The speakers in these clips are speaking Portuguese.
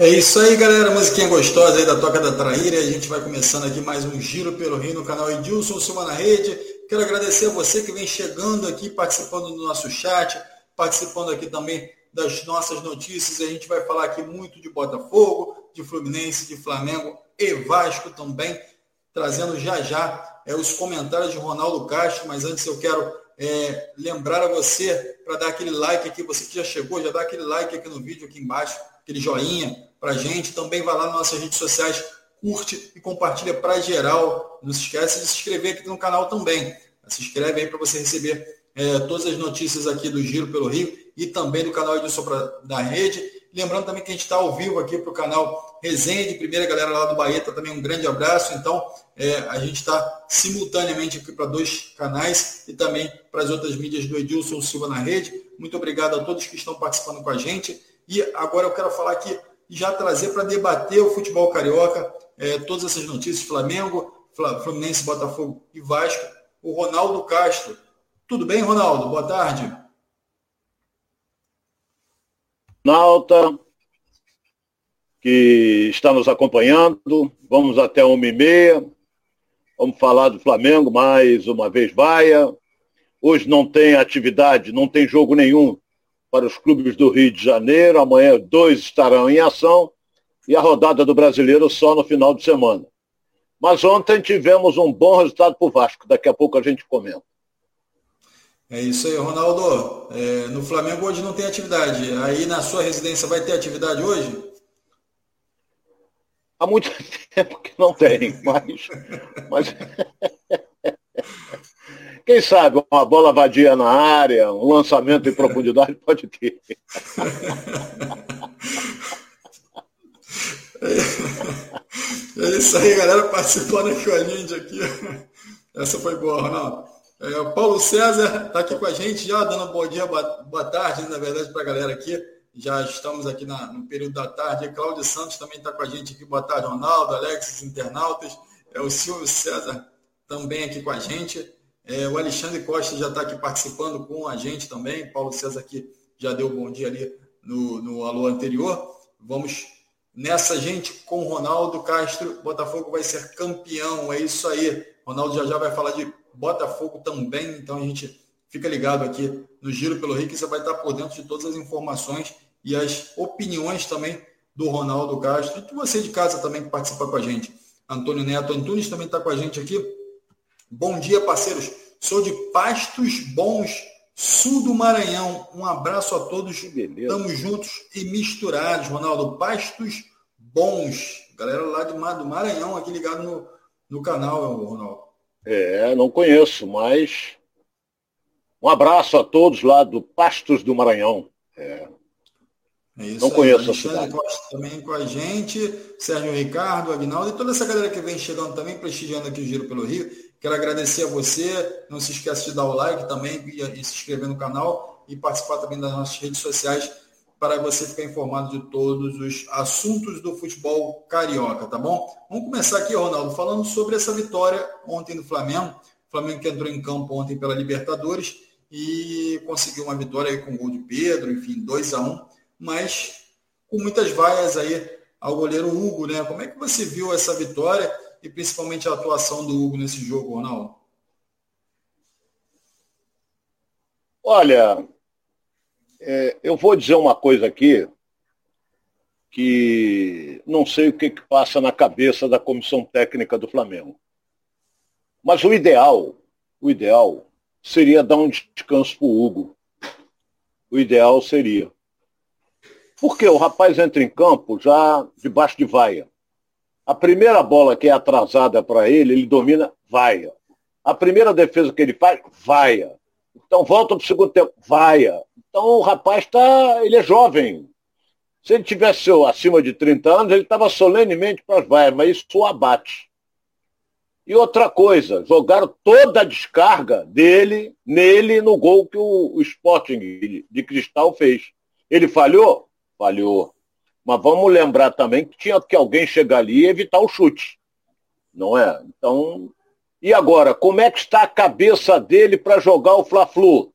É isso aí, galera. Musiquinha gostosa aí da Toca da Traíra. A gente vai começando aqui mais um Giro pelo Rio no canal Edilson Silva na Rede. Quero agradecer a você que vem chegando aqui, participando do nosso chat, participando aqui também das nossas notícias. A gente vai falar aqui muito de Botafogo, de Fluminense, de Flamengo e Vasco também, trazendo já já é, os comentários de Ronaldo Castro. Mas antes eu quero é, lembrar a você para dar aquele like aqui, você que já chegou, já dá aquele like aqui no vídeo, aqui embaixo, aquele joinha para a gente. Também vai lá nas nossas redes sociais, curte e compartilha para geral. Não se esquece de se inscrever aqui no canal também. Se inscreve aí para você receber é, todas as notícias aqui do Giro pelo Rio e também do canal Edilson da Rede. Lembrando também que a gente está ao vivo aqui para o canal Resenha de Primeira, galera lá do Baeta, também um grande abraço. Então, é, a gente está simultaneamente aqui para dois canais e também para as outras mídias do Edilson Silva na Rede. Muito obrigado a todos que estão participando com a gente. E agora eu quero falar aqui e já trazer para debater o futebol carioca, é, todas essas notícias, Flamengo, Fluminense, Botafogo e Vasco, o Ronaldo Castro. Tudo bem, Ronaldo? Boa tarde. Nauta, que está nos acompanhando. Vamos até uma e meia. Vamos falar do Flamengo mais uma vez, Baia. Hoje não tem atividade, não tem jogo nenhum para os clubes do Rio de Janeiro. Amanhã dois estarão em ação e a rodada do brasileiro só no final de semana. Mas ontem tivemos um bom resultado para o Vasco. Daqui a pouco a gente comenta. É isso aí, Ronaldo. É, no Flamengo hoje não tem atividade. Aí na sua residência vai ter atividade hoje? Há muito tempo que não tem, mas. mas... Quem sabe uma bola vadia na área, um lançamento em profundidade pode ter. É isso aí, galera, participando aqui com a gente aqui. Essa foi boa, Ronaldo. É, o Paulo César está aqui com a gente já, dando bom dia, boa tarde, na verdade, para a galera aqui. Já estamos aqui na, no período da tarde. Cláudio Santos também está com a gente aqui. Boa tarde, Ronaldo, Alex, internautas. É o Silvio César também aqui com a gente. É, o Alexandre Costa já está aqui participando com a gente também. Paulo César aqui já deu bom dia ali no, no alô anterior. Vamos nessa, gente, com Ronaldo Castro. Botafogo vai ser campeão. É isso aí. Ronaldo já já vai falar de Botafogo também. Então a gente fica ligado aqui no Giro pelo Rio, que você vai estar por dentro de todas as informações e as opiniões também do Ronaldo Castro. E você de casa também que participa com a gente. Antônio Neto Antunes também está com a gente aqui Bom dia, parceiros. Sou de Pastos Bons, sul do Maranhão. Um abraço a todos. Estamos juntos e misturados, Ronaldo. Pastos Bons. Galera lá de, do Maranhão aqui ligado no, no canal, Ronaldo. É, não conheço, mas um abraço a todos lá do Pastos do Maranhão. É. É isso não aí. conheço Alexandre a cidade. Costa também com a gente, Sérgio Ricardo, Agnaldo e toda essa galera que vem chegando também, prestigiando aqui o Giro pelo Rio. Quero agradecer a você. Não se esqueça de dar o like também e, e se inscrever no canal e participar também das nossas redes sociais para você ficar informado de todos os assuntos do futebol carioca, tá bom? Vamos começar aqui, Ronaldo, falando sobre essa vitória ontem do Flamengo. O Flamengo que entrou em campo ontem pela Libertadores e conseguiu uma vitória aí com o gol de Pedro, enfim, 2 a 1 um, mas com muitas vaias aí ao goleiro Hugo, né? Como é que você viu essa vitória? E principalmente a atuação do Hugo nesse jogo, Ronaldo? Olha, é, eu vou dizer uma coisa aqui que não sei o que, que passa na cabeça da comissão técnica do Flamengo. Mas o ideal, o ideal seria dar um descanso para o Hugo. O ideal seria. Porque o rapaz entra em campo já debaixo de vaia. A primeira bola que é atrasada para ele, ele domina, vaia. A primeira defesa que ele faz, vaia. Então volta para o segundo tempo, vaia. Então o rapaz está, ele é jovem. Se ele tivesse acima de 30 anos, ele estava solenemente para as vaias, mas isso o abate. E outra coisa, jogaram toda a descarga dele, nele, no gol que o, o Sporting de Cristal fez. Ele falhou? Falhou. Mas vamos lembrar também que tinha que alguém chegar ali e evitar o chute. Não é? Então. E agora, como é que está a cabeça dele para jogar o Fla-Flu?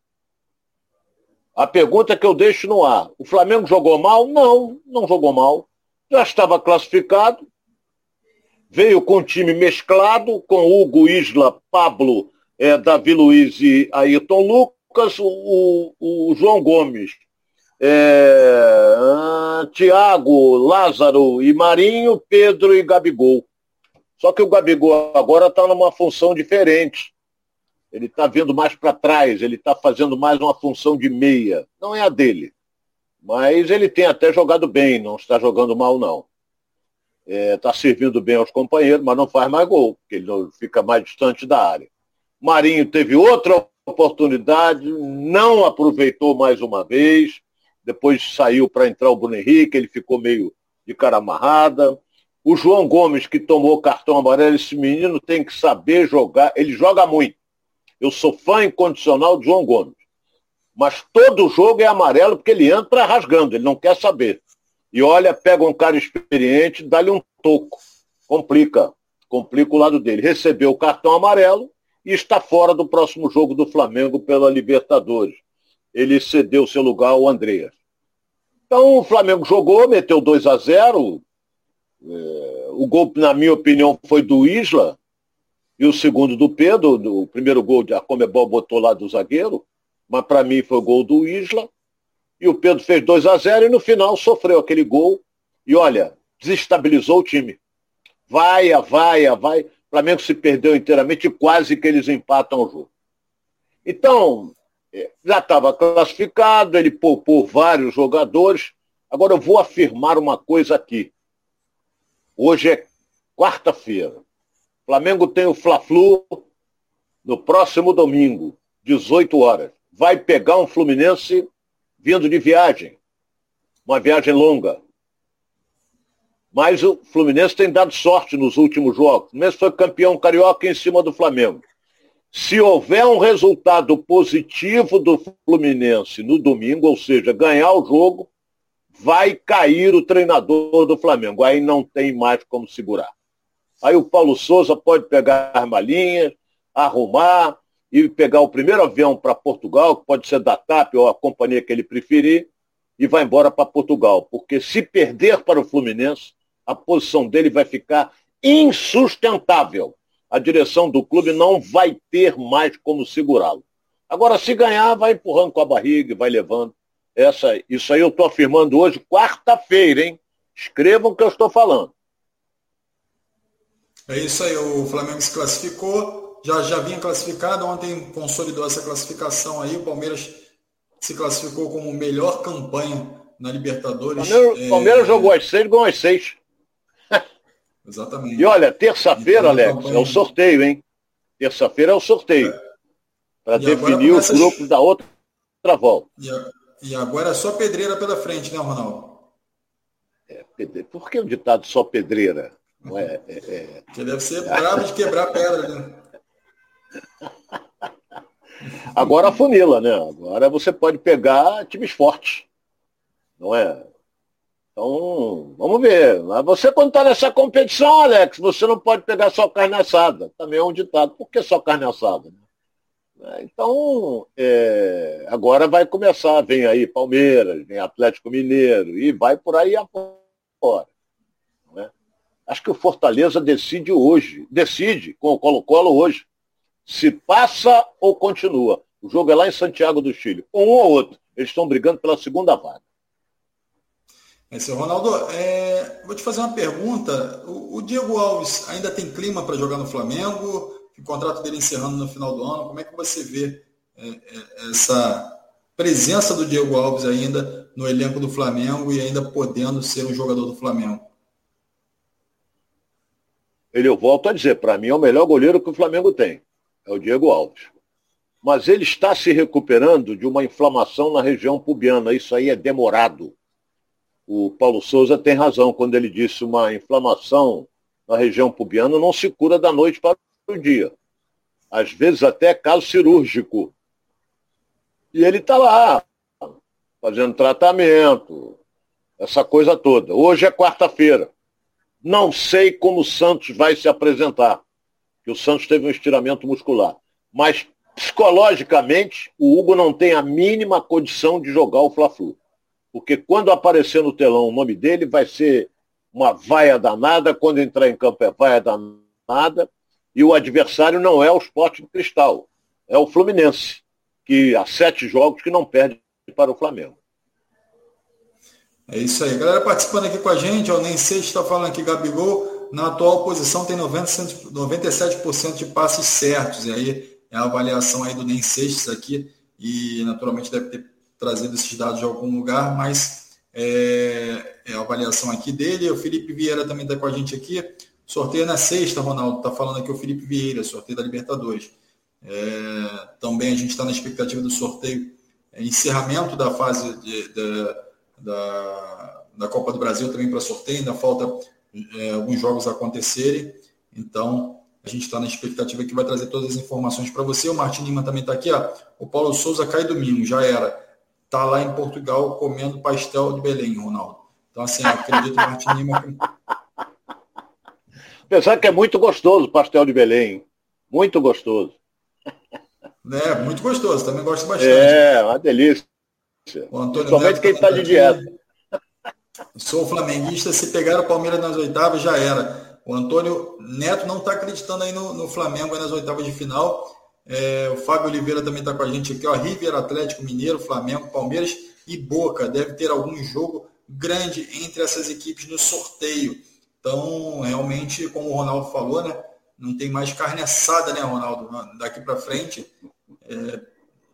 A pergunta que eu deixo no ar. O Flamengo jogou mal? Não, não jogou mal. já estava classificado, veio com um time mesclado, com Hugo, Isla, Pablo, é, Davi Luiz e Ayrton Lucas, o, o João Gomes, é, uh, Tiago, Lázaro e Marinho, Pedro e Gabigol. Só que o Gabigol agora está numa função diferente. Ele está vindo mais para trás, ele está fazendo mais uma função de meia. Não é a dele. Mas ele tem até jogado bem, não está jogando mal, não. Está é, tá servindo bem aos companheiros, mas não faz mais gol, porque ele fica mais distante da área. Marinho teve outra oportunidade, não aproveitou mais uma vez, depois saiu para entrar o Bruno Henrique, ele ficou meio de cara amarrada. O João Gomes, que tomou cartão amarelo, esse menino tem que saber jogar, ele joga muito. Eu sou fã incondicional de João Gomes. Mas todo jogo é amarelo porque ele entra rasgando, ele não quer saber. E olha, pega um cara experiente, dá-lhe um toco. Complica. Complica o lado dele. Recebeu o cartão amarelo e está fora do próximo jogo do Flamengo pela Libertadores. Ele cedeu seu lugar ao Andreas. Então o Flamengo jogou, meteu 2 a 0. É, o gol, na minha opinião, foi do Isla. E o segundo do Pedro. O primeiro gol a Comebol botou lá do zagueiro. Mas para mim foi o gol do Isla. E o Pedro fez 2 a 0 e no final sofreu aquele gol. E olha, desestabilizou o time. Vai, vai, vai. O Flamengo se perdeu inteiramente e quase que eles empatam o jogo. Então, já estava classificado, ele poupou vários jogadores. Agora eu vou afirmar uma coisa aqui. Hoje é quarta-feira. Flamengo tem o Fla-Flu no próximo domingo, 18 horas. Vai pegar um Fluminense vindo de viagem, uma viagem longa. Mas o Fluminense tem dado sorte nos últimos jogos. O Fluminense foi campeão carioca em cima do Flamengo. Se houver um resultado positivo do Fluminense no domingo, ou seja, ganhar o jogo, vai cair o treinador do Flamengo. Aí não tem mais como segurar. Aí o Paulo Souza pode pegar as malinhas, arrumar, e pegar o primeiro avião para Portugal, que pode ser da TAP ou a companhia que ele preferir, e vai embora para Portugal. Porque se perder para o Fluminense, a posição dele vai ficar insustentável. A direção do clube não vai ter mais como segurá-lo. Agora, se ganhar, vai empurrando com a barriga, vai levando. Essa, isso aí eu estou afirmando hoje, quarta-feira, hein? Escrevam o que eu estou falando. É isso aí, o Flamengo se classificou já, já vinha classificado, ontem consolidou essa classificação aí, o Palmeiras se classificou como melhor campanha na Libertadores. Palmeiras, é... Palmeiras jogou as seis, ganhou as seis. Exatamente. E olha, terça-feira, Alex, campanha... é o sorteio, hein? Terça-feira é o sorteio. É. Para definir os grupos da outra, outra volta. E, a... e, agora é só pedreira pela frente, né, Ronaldo? É, pedreira. Por que o ditado só pedreira? Não é, é, é... Que deve ser bravo de quebrar pedra, né? Agora a funila, né? Agora você pode pegar times fortes. Não é? Então, vamos ver. Você, quando está nessa competição, Alex, você não pode pegar só carne assada. Também é um ditado. Por que só carne assada? É, então, é, agora vai começar. Vem aí Palmeiras, vem Atlético Mineiro, e vai por aí afora. É? Acho que o Fortaleza decide hoje. Decide com o Colo-Colo hoje se passa ou continua. O jogo é lá em Santiago do Chile. Um ou outro. Eles estão brigando pela segunda vaga. É, seu Ronaldo, é, vou te fazer uma pergunta. O, o Diego Alves ainda tem clima para jogar no Flamengo? O contrato dele encerrando no final do ano. Como é que você vê é, é, essa presença do Diego Alves ainda no elenco do Flamengo e ainda podendo ser um jogador do Flamengo? Ele, eu volto a dizer, para mim é o melhor goleiro que o Flamengo tem é o Diego Alves. Mas ele está se recuperando de uma inflamação na região pubiana. Isso aí é demorado. O Paulo Souza tem razão quando ele disse uma inflamação na região pubiana não se cura da noite para o dia. Às vezes até caso cirúrgico. E ele está lá, fazendo tratamento, essa coisa toda. Hoje é quarta-feira. Não sei como o Santos vai se apresentar que o Santos teve um estiramento muscular. Mas psicologicamente, o Hugo não tem a mínima condição de jogar o Fla-Flu. Porque quando aparecer no telão o nome dele, vai ser uma vaia danada, quando entrar em campo é vaia danada, e o adversário não é o Sport Cristal, é o Fluminense, que há sete jogos que não perde para o Flamengo. É isso aí. Galera participando aqui com a gente, ó, nem sei se está falando aqui, Gabigol, na atual posição tem 90, 97% de passes certos. E aí é a avaliação aí do Nem Seixas aqui, e naturalmente deve ter trazido esses dados de algum lugar, mas é, é a avaliação aqui dele. O Felipe Vieira também está com a gente aqui. Sorteio na sexta, Ronaldo. Está falando aqui o Felipe Vieira, sorteio da Libertadores. É, também a gente está na expectativa do sorteio, é, encerramento da fase de, de, da, da Copa do Brasil também para sorteio. Ainda falta é, alguns jogos acontecerem. Então, a gente está na expectativa que vai trazer todas as informações para você. O Martin Lima também está aqui. Ó. O Paulo Souza cai domingo, já era. Está lá em Portugal comendo pastel de Belém, Ronaldo. Então, assim, acredito, Martin Lima. Pensar que é muito gostoso o pastel de Belém. Muito gostoso. É, muito gostoso. Também gosto bastante. É, uma delícia. Principalmente quem está de dieta. Sou flamenguista. Se pegar o Palmeiras nas oitavas, já era. O Antônio Neto não está acreditando aí no, no Flamengo nas oitavas de final. É, o Fábio Oliveira também está com a gente aqui. Ó, River, Atlético Mineiro, Flamengo, Palmeiras e Boca. Deve ter algum jogo grande entre essas equipes no sorteio. Então, realmente, como o Ronaldo falou, né? Não tem mais carne assada, né, Ronaldo? Daqui para frente. É,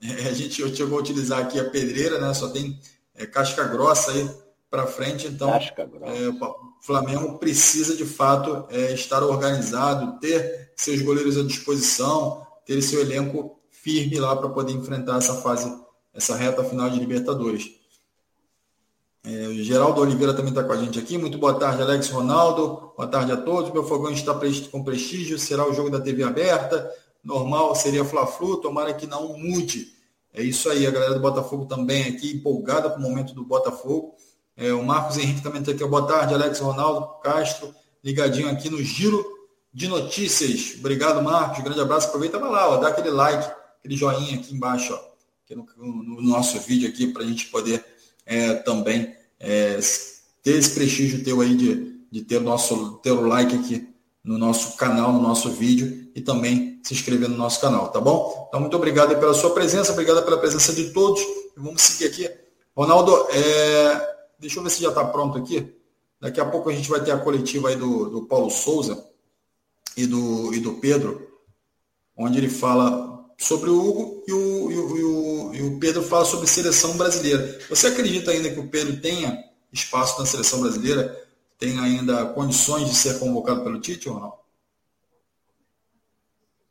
a gente chegou a utilizar aqui a pedreira, né? Só tem é, casca grossa aí para frente. Então, é, o Flamengo precisa de fato é, estar organizado, ter seus goleiros à disposição, ter seu elenco firme lá para poder enfrentar essa fase, essa reta final de Libertadores. É, Geraldo Oliveira também está com a gente aqui. Muito boa tarde, Alex Ronaldo. Boa tarde a todos. Meu fogão está com prestígio. Será o jogo da TV aberta. Normal seria Fla-Flu. Tomara que não mude. É isso aí. A galera do Botafogo também aqui, empolgada com o momento do Botafogo. É, o Marcos Henrique também está aqui. Boa tarde, Alex Ronaldo Castro. Ligadinho aqui no Giro de Notícias. Obrigado, Marcos. Grande abraço. Aproveita vai lá, ó, dá aquele like, aquele joinha aqui embaixo, ó, aqui no, no nosso vídeo aqui para a gente poder é, também é, ter esse prestígio teu aí de, de ter o nosso ter o like aqui no nosso canal, no nosso vídeo e também se inscrever no nosso canal, tá bom? Então, muito obrigado pela sua presença, obrigado pela presença de todos. Vamos seguir aqui. Ronaldo, é, deixa eu ver se já está pronto aqui. Daqui a pouco a gente vai ter a coletiva aí do, do Paulo Souza e do, e do Pedro, onde ele fala sobre o Hugo e o, e o, e o, Pedro fala sobre seleção brasileira. Você acredita ainda que o Pedro tenha espaço na seleção brasileira? Tem ainda condições de ser convocado pelo Tite ou não?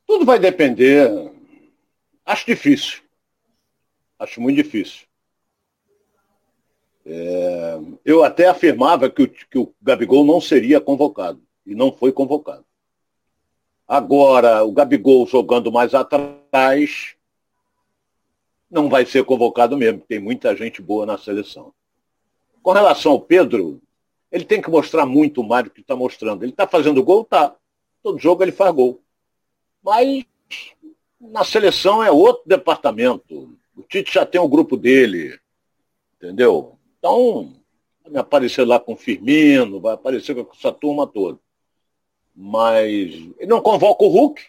Tudo vai depender. Acho difícil. Acho muito difícil. É, eu até afirmava que o, que o Gabigol não seria convocado. E não foi convocado. Agora, o Gabigol jogando mais atrás, não vai ser convocado mesmo, tem muita gente boa na seleção. Com relação ao Pedro, ele tem que mostrar muito mais do que está mostrando. Ele está fazendo gol? Tá. Todo jogo ele faz gol. Mas na seleção é outro departamento. O Tite já tem o grupo dele. Entendeu? Então, vai aparecer lá com o Firmino, vai aparecer com essa turma toda. Mas ele não convoca o Hulk.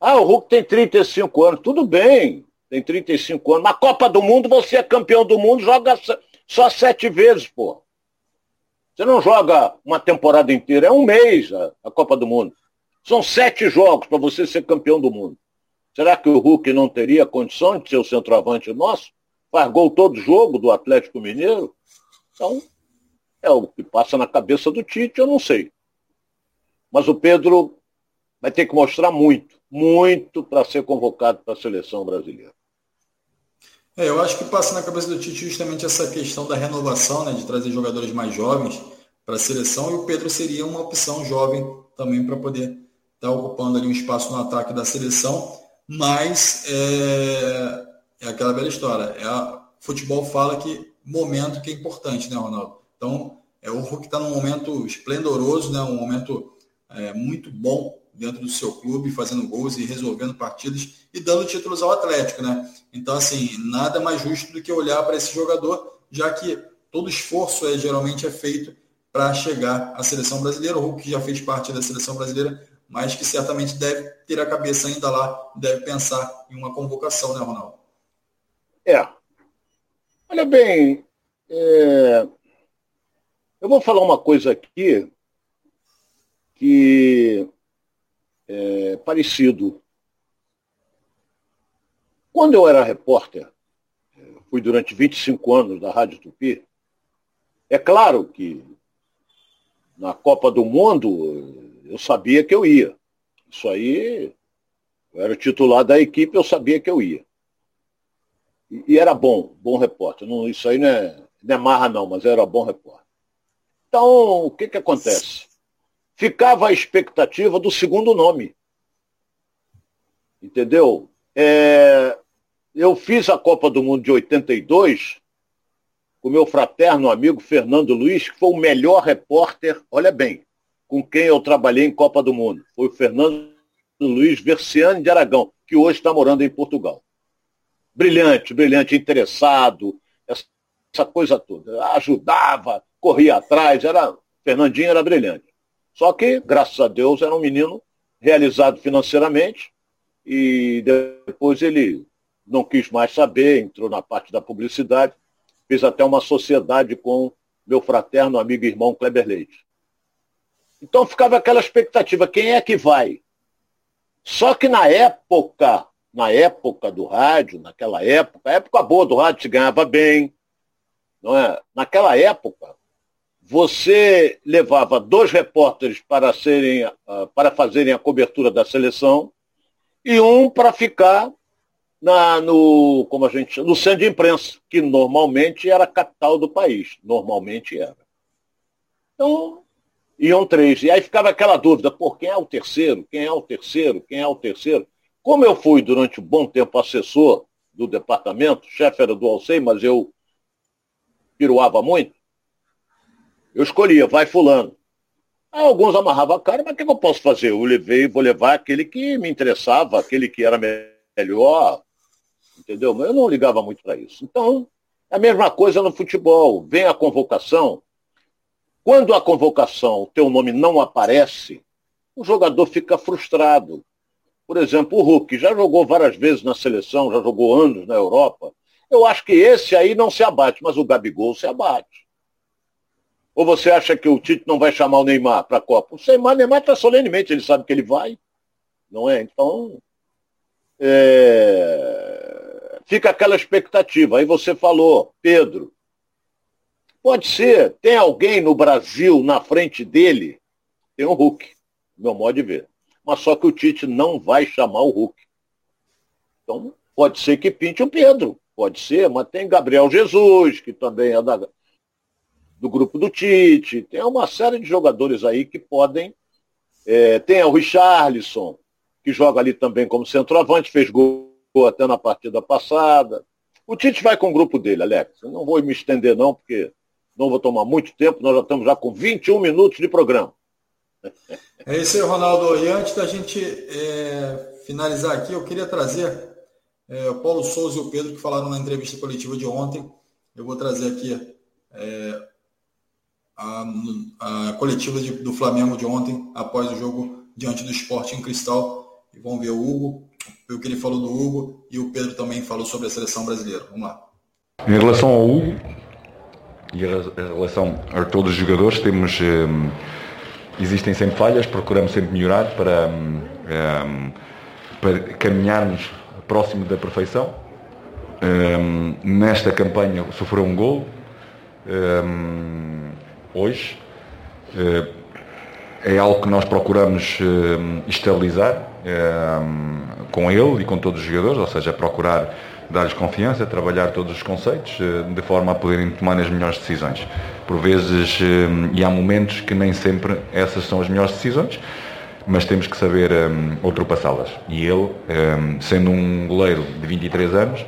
Ah, o Hulk tem 35 anos. Tudo bem, tem 35 anos. Na Copa do Mundo, você é campeão do mundo, joga só sete vezes, pô. Você não joga uma temporada inteira, é um mês a, a Copa do Mundo. São sete jogos para você ser campeão do mundo. Será que o Hulk não teria condição de ser o centroavante nosso? Faz gol todo jogo do Atlético Mineiro? Então, é o que passa na cabeça do Tite, eu não sei. Mas o Pedro vai ter que mostrar muito, muito para ser convocado para a seleção brasileira. É, eu acho que passa na cabeça do Tite justamente essa questão da renovação, né, de trazer jogadores mais jovens para a seleção, e o Pedro seria uma opção jovem também para poder estar tá ocupando ali um espaço no ataque da seleção, mas é, é aquela velha história, é a, futebol fala que momento que é importante, né, Ronaldo? Então, é o Hulk está num momento esplendoroso, né, um momento é, muito bom dentro do seu clube, fazendo gols e resolvendo partidas e dando títulos ao Atlético, né? Então, assim, nada mais justo do que olhar para esse jogador, já que todo esforço é, geralmente é feito para chegar à seleção brasileira. O Hulk já fez parte da seleção brasileira, mas que certamente deve ter a cabeça ainda lá, deve pensar em uma convocação, né, Ronaldo? É. Olha bem, é... eu vou falar uma coisa aqui que é parecido. Quando eu era repórter, fui durante 25 anos da Rádio Tupi, é claro que na Copa do Mundo eu sabia que eu ia. Isso aí, eu era titular da equipe, eu sabia que eu ia. E, e era bom, bom repórter. Não, isso aí não é, não é marra não, mas era bom repórter. Então, o que que acontece? Ficava a expectativa do segundo nome. Entendeu? É, eu fiz a Copa do Mundo de 82 com meu fraterno amigo Fernando Luiz, que foi o melhor repórter, olha bem, com quem eu trabalhei em Copa do Mundo. Foi o Fernando Luiz Versiani de Aragão, que hoje está morando em Portugal. Brilhante, brilhante, interessado, essa coisa toda. Ajudava, corria atrás, era. Fernandinho era brilhante. Só que, graças a Deus, era um menino realizado financeiramente e depois ele não quis mais saber, entrou na parte da publicidade Fiz até uma sociedade com meu fraterno amigo e irmão Kleber Leite. Então ficava aquela expectativa, quem é que vai? Só que na época, na época do rádio, naquela época, época boa do rádio, se ganhava bem, não é? Naquela época, você levava dois repórteres para serem, uh, para fazerem a cobertura da seleção e um para ficar na, no, como a gente no centro de imprensa, que normalmente era a capital do país. Normalmente era. Então, iam três. E aí ficava aquela dúvida, por quem é o terceiro? Quem é o terceiro? Quem é o terceiro? Como eu fui durante um bom tempo assessor do departamento, chefe era do Alcei, mas eu piruava muito, eu escolhia, vai fulano. Alguns amarravam a cara, mas o que eu posso fazer? Eu levei, vou levar aquele que me interessava, aquele que era melhor, entendeu? Mas eu não ligava muito para isso. Então, é a mesma coisa no futebol. Vem a convocação. Quando a convocação, o teu nome não aparece, o jogador fica frustrado. Por exemplo, o Hulk já jogou várias vezes na seleção, já jogou anos na Europa. Eu acho que esse aí não se abate, mas o Gabigol se abate. Ou você acha que o Tite não vai chamar o Neymar para a Copa? O Neymar, Neymar está solenemente, ele sabe que ele vai. Não é? Então, é fica aquela expectativa. Aí você falou, Pedro, pode ser, tem alguém no Brasil na frente dele? Tem o Hulk, meu modo de ver. Mas só que o Tite não vai chamar o Hulk. Então, pode ser que pinte o Pedro, pode ser, mas tem Gabriel Jesus, que também é da, do grupo do Tite, tem uma série de jogadores aí que podem. É, tem o Richarlison, que joga ali também como centroavante, fez gol até na partida passada. O Tite vai com o grupo dele, Alex. Eu não vou me estender não, porque não vou tomar muito tempo, nós já estamos já com 21 minutos de programa. É isso aí, Ronaldo. E antes da gente é, finalizar aqui, eu queria trazer é, o Paulo Souza e o Pedro, que falaram na entrevista coletiva de ontem. Eu vou trazer aqui é, a, a, coletiva de, do Flamengo de ontem, após o jogo diante do Esporte em Cristal. E vamos ver o Hugo, o que ele falou do Hugo e o Pedro também falou sobre a seleção brasileira. Vamos lá. Em relação ao Hugo e em relação a todos os jogadores, temos um, existem sempre falhas, procuramos sempre melhorar para, um, para caminharmos próximo da perfeição. Um, nesta campanha sofreu um gol hoje. Uh, é algo que nós procuramos uh, estabilizar uh, com ele e com todos os jogadores, ou seja, procurar dar-lhes confiança, trabalhar todos os conceitos, de forma a poderem tomar as melhores decisões. Por vezes, e há momentos que nem sempre essas são as melhores decisões, mas temos que saber ultrapassá-las. E ele, sendo um goleiro de 23 anos,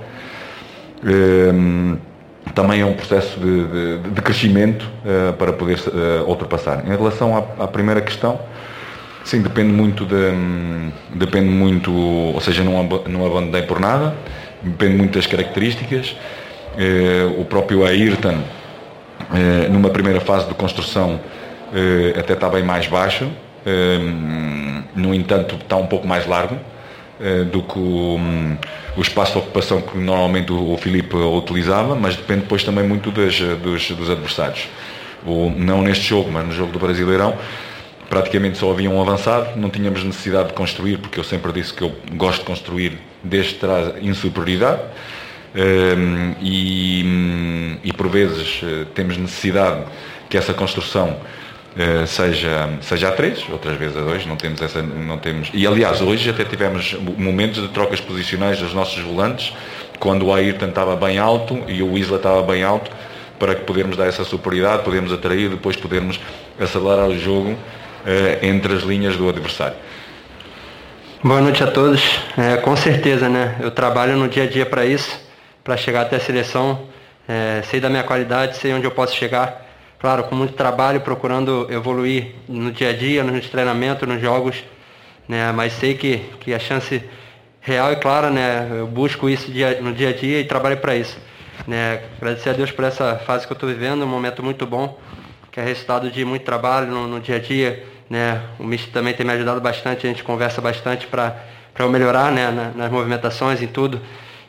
também é um processo de, de, de crescimento uh, para poder uh, ultrapassar. Em relação à, à, primeira questão, sim, depende muito de, um, depende muito, ou seja, não, não abandonei por nada, depende muito das características. Uh, o próprio Ayrton numa primeira fase de construção até está bem mais baixo, no entanto está um pouco mais largo do que o, um, o, espaço de ocupação que normalmente o, Filipe utilizava, mas depende depois também muito das, dos, dos adversários. O, não neste jogo, mas no jogo do Brasileirão, praticamente só havia um avançado, não tínhamos necessidade de construir, porque eu sempre disse que eu gosto de construir desde trás em superioridade. Um, e, e, por vezes eh, temos necessidade que essa construção seja, seja a três, outras vezes a dois, não temos essa, não temos. E aliás, hoje até tivemos momentos de trocas posicionais dos nossos volantes, quando o Ayrton estava bem alto e o Isla estava bem alto, para que podermos dar essa superioridade, podermos atrair, depois podermos acelerar o jogo uh, entre as linhas do adversário. Boa noite a todos. É, com certeza, né? Eu trabalho no dia a dia para isso para chegar até a seleção. É, sei da minha qualidade, sei onde eu posso chegar. Claro, com muito trabalho, procurando evoluir no dia a dia, nos treinamentos, nos jogos. Né? Mas sei que, que a chance real e clara, né? Eu busco isso dia, no dia a dia e trabalho para isso. Né? Agradecer a Deus por essa fase que eu estou vivendo, um momento muito bom, que é resultado de muito trabalho no, no dia a dia. Né? O Mister também tem me ajudado bastante, a gente conversa bastante para eu melhorar né? nas movimentações, em tudo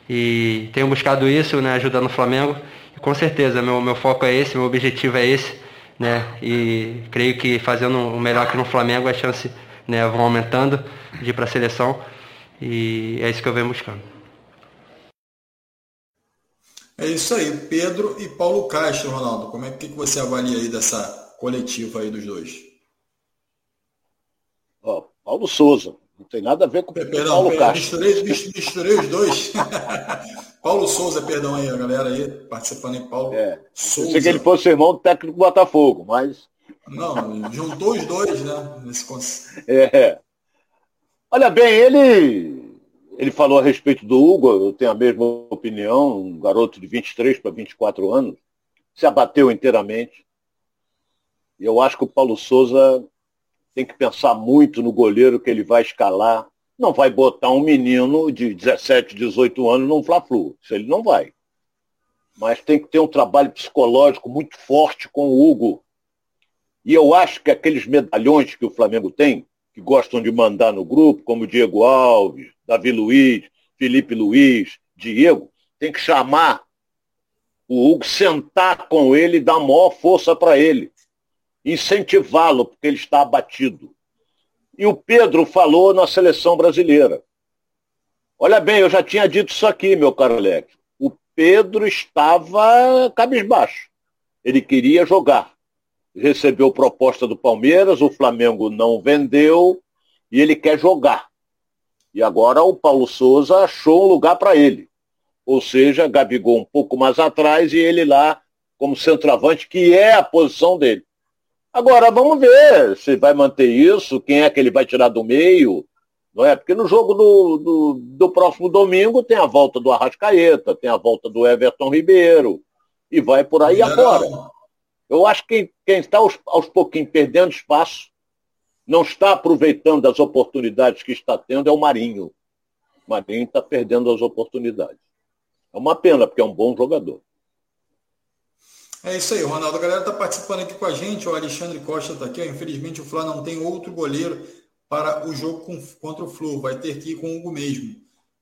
e tenho buscado isso, né, ajudando o Flamengo. Com certeza, meu, meu foco é esse, meu objetivo é esse, né, e creio que fazendo o melhor aqui no Flamengo, as chances né, vão aumentando de ir para a seleção e é isso que eu venho buscando. É isso aí, Pedro e Paulo Castro, Ronaldo. Como é que, que você avalia aí dessa coletiva aí dos dois? Ó, Paulo Souza, não tem nada a ver com o perdão, Paulo perdão, Castro. Misturei, misturei os dois. Paulo Souza, perdão aí, a galera aí, participando em Paulo é. Souza. Sei que ele fosse irmão do técnico do Botafogo, mas. Não, juntou os dois, né? Nesse... É. Olha bem, ele. Ele falou a respeito do Hugo, eu tenho a mesma opinião, um garoto de 23 para 24 anos, se abateu inteiramente. E eu acho que o Paulo Souza tem que pensar muito no goleiro que ele vai escalar. Não vai botar um menino de 17, 18 anos num Fla-Flu. Isso ele não vai. Mas tem que ter um trabalho psicológico muito forte com o Hugo. E eu acho que aqueles medalhões que o Flamengo tem, que gostam de mandar no grupo, como Diego Alves, Davi Luiz, Felipe Luiz, Diego, tem que chamar o Hugo, sentar com ele e dar maior força para ele incentivá-lo, porque ele está abatido. E o Pedro falou na seleção brasileira. Olha bem, eu já tinha dito isso aqui, meu caro Alex. O Pedro estava cabisbaixo. Ele queria jogar. Recebeu proposta do Palmeiras, o Flamengo não vendeu e ele quer jogar. E agora o Paulo Souza achou um lugar para ele. Ou seja, Gabigol um pouco mais atrás e ele lá como centroavante, que é a posição dele. Agora, vamos ver se vai manter isso, quem é que ele vai tirar do meio, não é? Porque no jogo do, do, do próximo domingo tem a volta do Arrascaeta, tem a volta do Everton Ribeiro, e vai por aí agora. Eu acho que quem está aos, aos pouquinhos perdendo espaço, não está aproveitando as oportunidades que está tendo, é o Marinho. O Marinho está perdendo as oportunidades. É uma pena, porque é um bom jogador. É isso aí, Ronaldo. A galera está participando aqui com a gente. O Alexandre Costa está aqui. Ó. Infelizmente o Fla não tem outro goleiro para o jogo com, contra o Flu. Vai ter que ir com o Hugo mesmo.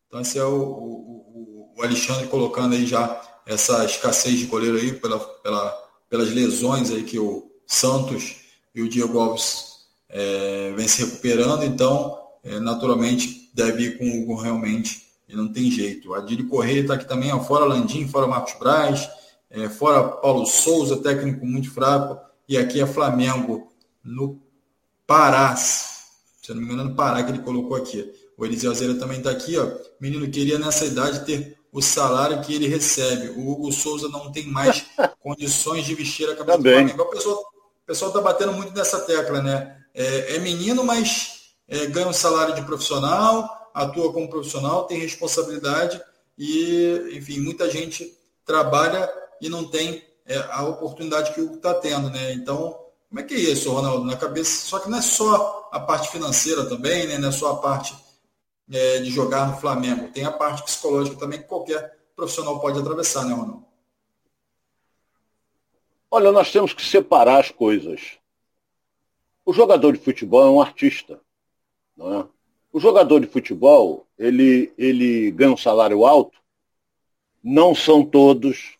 Então esse é o, o, o, Alexandre colocando aí já essa escassez de goleiro aí pela, pela, pelas lesões aí que o Santos e o Diego Alves é, vem se recuperando. Então, é, naturalmente, deve ir com o Hugo realmente. E não tem jeito. O Adílio Correia está aqui também, ó, fora Landim, fora Marcos Braz. É, fora Paulo Souza, técnico muito fraco. E aqui é Flamengo no Pará. Se não me engano, no Pará que ele colocou aqui. O Eliseu Zera também está aqui. Ó. Menino queria nessa idade ter o salário que ele recebe. O Hugo Souza não tem mais condições de vestir a camisa Também. do Flamengo. O pessoal está batendo muito nessa tecla, né? É, é menino, mas é, ganha um salário de profissional, atua como profissional, tem responsabilidade e, enfim, muita gente trabalha e não tem é, a oportunidade que o Hugo está tendo, né? Então, como é que é isso, Ronaldo? Na cabeça, só que não é só a parte financeira também, né? Não é só a parte é, de jogar no Flamengo. Tem a parte psicológica também que qualquer profissional pode atravessar, né, Ronaldo? Olha, nós temos que separar as coisas. O jogador de futebol é um artista. Não é? O jogador de futebol, ele, ele ganha um salário alto. Não são todos.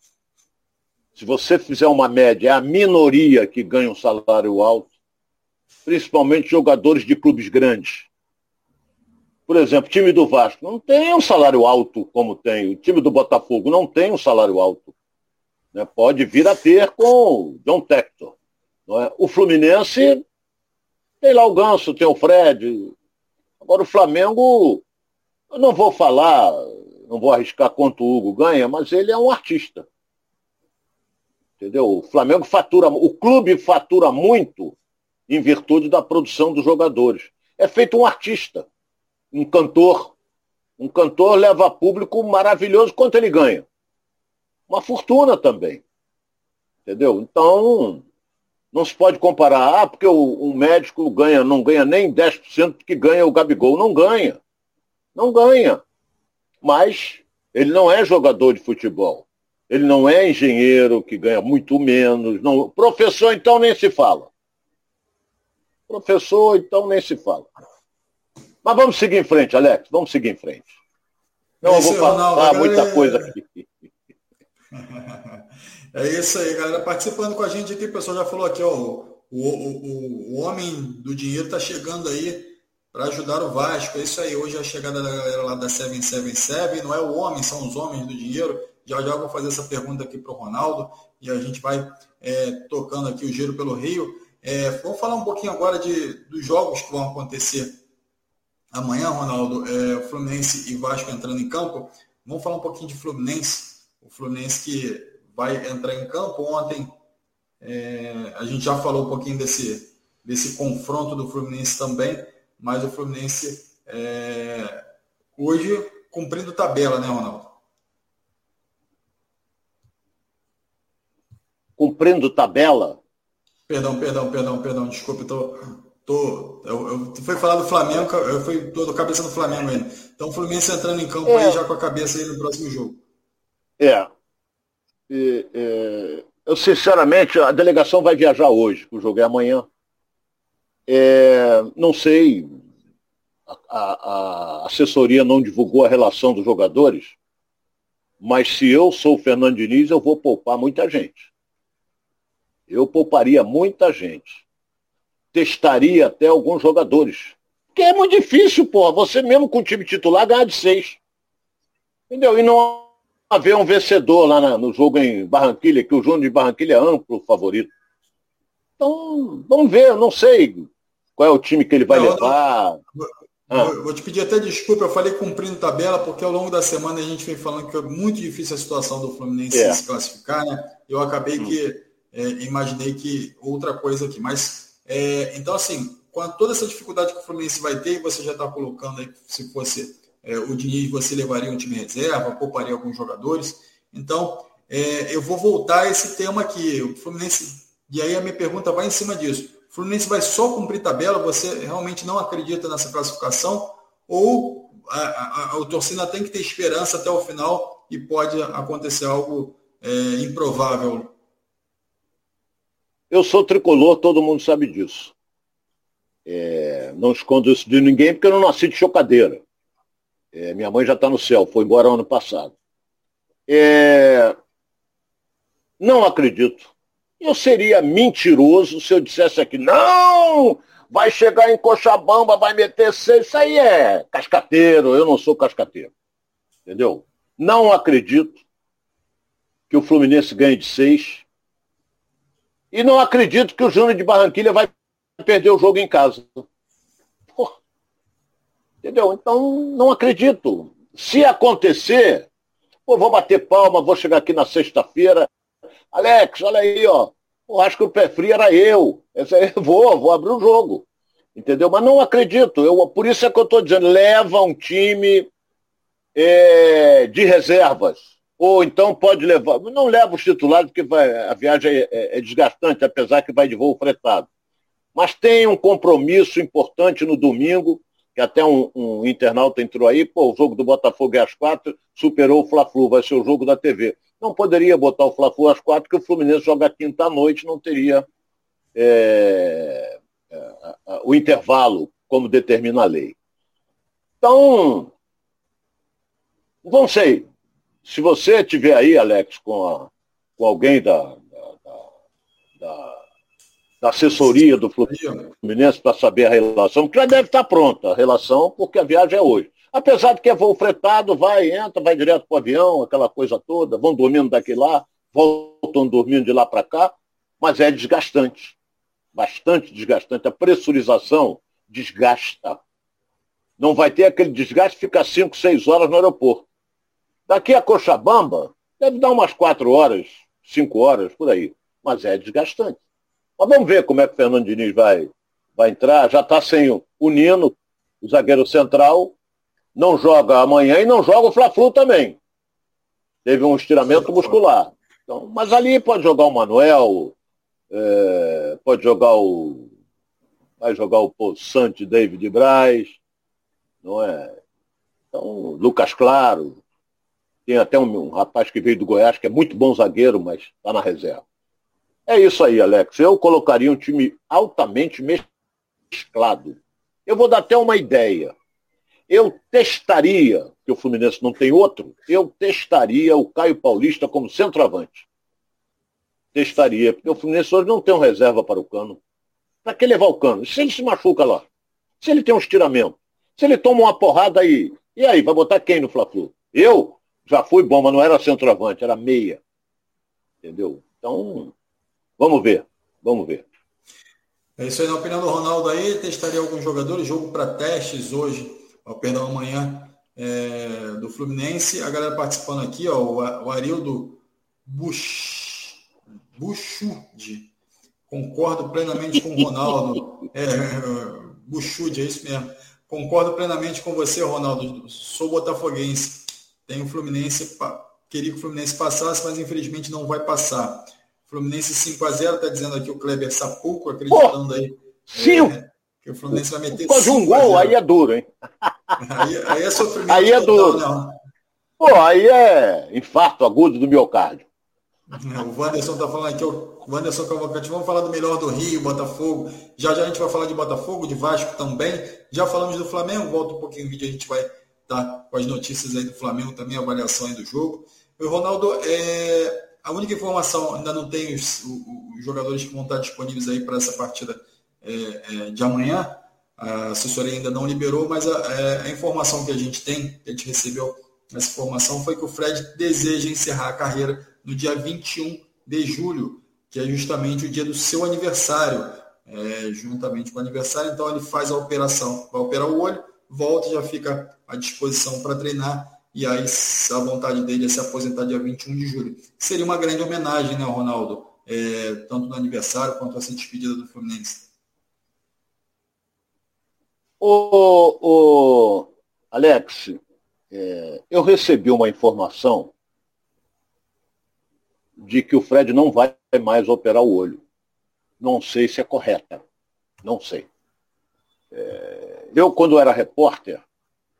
Se você fizer uma média, é a minoria que ganha um salário alto. Principalmente jogadores de clubes grandes. Por exemplo, o time do Vasco não tem um salário alto como tem. O time do Botafogo não tem um salário alto. Né? Pode vir a ter com o John Tector. É? O Fluminense tem lá o Ganso, tem o Fred. Agora o Flamengo, eu não vou falar, não vou arriscar quanto o Hugo ganha, mas ele é um artista. Entendeu? O Flamengo fatura, o clube fatura muito em virtude da produção dos jogadores. É feito um artista, um cantor. Um cantor leva público maravilhoso. Quanto ele ganha? uma fortuna também. Entendeu? Então, não se pode comparar, ah, porque o, médico ganha, não ganha nem 10% que ganha o Gabigol. Não ganha. Não ganha. Mas ele não é jogador de futebol. Ele não é engenheiro que ganha muito menos. Não. Professor, então, nem se fala. Professor, então, nem se fala. Mas vamos seguir em frente, Alex. Vamos seguir em frente. Não, eu vou falar muita coisa aqui. É isso aí, galera. Participando com a gente aqui, o pessoal já falou aqui, ó, o, o, o, o homem do dinheiro está chegando aí para ajudar o Vasco. É isso aí. Hoje é a chegada da galera lá da 777. Não é o homem, são os homens do dinheiro. Já já vou fazer essa pergunta aqui para o Ronaldo e a gente vai é, tocando aqui o giro pelo Rio. É, vamos falar um pouquinho agora de, dos jogos que vão acontecer amanhã, Ronaldo. É, Fluminense e Vasco entrando em campo. Vamos falar um pouquinho de Fluminense. O Fluminense que vai entrar em campo ontem. É, a gente já falou um pouquinho desse, desse confronto do Fluminense também, mas o Fluminense é, hoje cumprindo tabela, né, Ronaldo? Cumprindo tabela? Perdão, perdão, perdão, perdão, desculpe, tô, tô, eu, eu fui falar do Flamengo, eu fui do cabeça do Flamengo ainda. Então o Fluminense entrando em campo é. aí já com a cabeça aí no próximo jogo. É. E, é, eu, sinceramente, a delegação vai viajar hoje, o jogo é amanhã. É, não sei, a, a, a, assessoria não divulgou a relação dos jogadores, mas se eu sou o Fernando Diniz, eu vou poupar muita gente. Eu pouparia muita gente. Testaria até alguns jogadores. Porque é muito difícil, pô. Você mesmo com o time titular ganhar de seis. Entendeu? E não haver um vencedor lá na, no jogo em Barranquilha, que o Júnior de Barranquilha é amplo favorito. Então, vamos ver, eu não sei qual é o time que ele vai não, levar. Não, ah. Vou te pedir até desculpa, eu falei cumprindo tabela, porque ao longo da semana a gente vem falando que é muito difícil a situação do Fluminense é. se classificar, né? Eu acabei hum. que é, imaginei que outra coisa aqui. Mas, é, então, assim, com toda essa dificuldade que o Fluminense vai ter, você já está colocando aí, se fosse é, o Diniz você levaria um time reserva, pouparia alguns jogadores. Então, é, eu vou voltar a esse tema aqui. O Fluminense, e aí a minha pergunta vai em cima disso. O Fluminense vai só cumprir tabela? Você realmente não acredita nessa classificação? Ou a, a, a, torcida tem que ter esperança até o final e pode acontecer algo é, improvável? Eu sou tricolor, todo mundo sabe disso. É, não escondo isso de ninguém porque eu não nasci de chocadeira. É, minha mãe já está no céu, foi embora ano passado. É, não acredito. Eu seria mentiroso se eu dissesse aqui, não, vai chegar em Cochabamba, vai meter seis. Isso aí é cascateiro, eu não sou cascateiro. Entendeu? Não acredito que o Fluminense ganhe de seis. E não acredito que o Júnior de Barranquilha vai perder o jogo em casa. Entendeu? Então, não acredito. Se acontecer, pô, vou bater palma, vou chegar aqui na sexta-feira. Alex, olha aí, ó. Eu acho que o pé frio era eu. Esse vou, vou abrir o jogo. Entendeu? Mas não acredito. Eu, por isso é que eu estou dizendo, leva um time é, de reservas. Ou então pode levar. Não leva os titulares, porque vai, a viagem é, é, é desgastante, apesar que vai de voo fretado. Mas tem um compromisso importante no domingo que até um, um, internauta entrou aí, pô, o jogo do Botafogo é às quatro, superou o Fla-Flu, vai ser o jogo da TV. não poderia botar o Fla-Flu às quatro, porque o Fluminense joga quinta à noite, não teria é, é, o intervalo, como determina a lei. Então, não sei. Se você tiver aí, Alex, com, a, com alguém da, da, da, da assessoria do Fluminense para saber a relação, porque já deve estar pronta a relação, porque a viagem é hoje. Apesar de que é voo fretado, vai, entra, vai direto para o avião, aquela coisa toda, vão dormindo daqui lá, voltam dormindo de lá para cá, mas é desgastante. Bastante desgastante. A pressurização desgasta. Não vai ter aquele desgaste ficar 5, 6 horas no aeroporto. Daqui a Cochabamba, deve dar umas 4 horas, 5 horas, por aí. Mas é desgastante. Mas vamos ver como é que o Fernando Diniz vai, vai entrar. Já está sem o Nino, o zagueiro central, não joga amanhã e não joga o Fla-Flu também. Teve um estiramento muscular. Então, mas ali pode jogar o Manuel, é, pode jogar o. Vai jogar o Poçante David Braz, não é? Então, Lucas Claro. Tem até um, um rapaz que veio do Goiás, que é muito bom zagueiro, mas está na reserva. É isso aí, Alex. Eu colocaria um time altamente mesclado. Eu vou dar até uma ideia. Eu testaria, que o Fluminense não tem outro, eu testaria o Caio Paulista como centroavante. Testaria, porque o Fluminense hoje não tem um reserva para o Cano. Para que levar o Cano? Se ele se machuca lá, se ele tem um estiramento, se ele toma uma porrada aí, e aí, vai botar quem no Fla-Flu? Eu já fui bom, mas não era centroavante, era meia. Entendeu? Então, vamos ver, vamos ver. É isso aí, na opinião do Ronaldo aí, testaria alguns jogadores, jogo para testes hoje ao perdão, amanhã é, do Fluminense. A galera participando aqui, ó, o, Arildo Buch, Buchude. Concordo plenamente com o Ronaldo. É, Buchude, é isso mesmo. Concordo plenamente com você, Ronaldo. Sou botafoguense. Tenho o Fluminense, queria que o Fluminense passasse, mas infelizmente não vai passar. Fluminense 5 a 0 está dizendo aqui o Kleber Sapuco, acreditando aí. Cinco. É, que o Fluminense vai meter Pode um gol, aí é duro, hein? Aí, aí é sofrimento. Aí é duro. Não. Pô, aí é infarto agudo do miocárdio. O Wanderson tá falando aqui, o Wanderson Cavalcante, vamos falar do melhor do Rio, Botafogo. Já já a gente vai falar de Botafogo, de Vasco também. Já falamos do Flamengo, volta um pouquinho o vídeo, a gente vai dar com as notícias aí do Flamengo, também a avaliação aí do jogo. E Ronaldo, é, a única informação, ainda não tem os, os, jogadores que vão estar disponíveis aí para essa partida é, é, de amanhã. A assessoria ainda não liberou, mas a, é, a, informação que a gente tem, que a gente recebeu essa informação, foi que o Fred deseja encerrar a carreira no dia 21 de julho, que é justamente o dia do seu aniversário. É, juntamente com o aniversário, então ele faz a operação, vai operar o olho, volta já fica à disposição para treinar e aí a vontade dele é se aposentar dia 21 de julho. Seria uma grande homenagem, né, Ronaldo? É, tanto no aniversário quanto essa despedida do Fluminense. O, o Alex, é, eu recebi uma informação de que o Fred não vai mais operar o olho. Não sei se é correta. Não sei. É, eu, quando era repórter,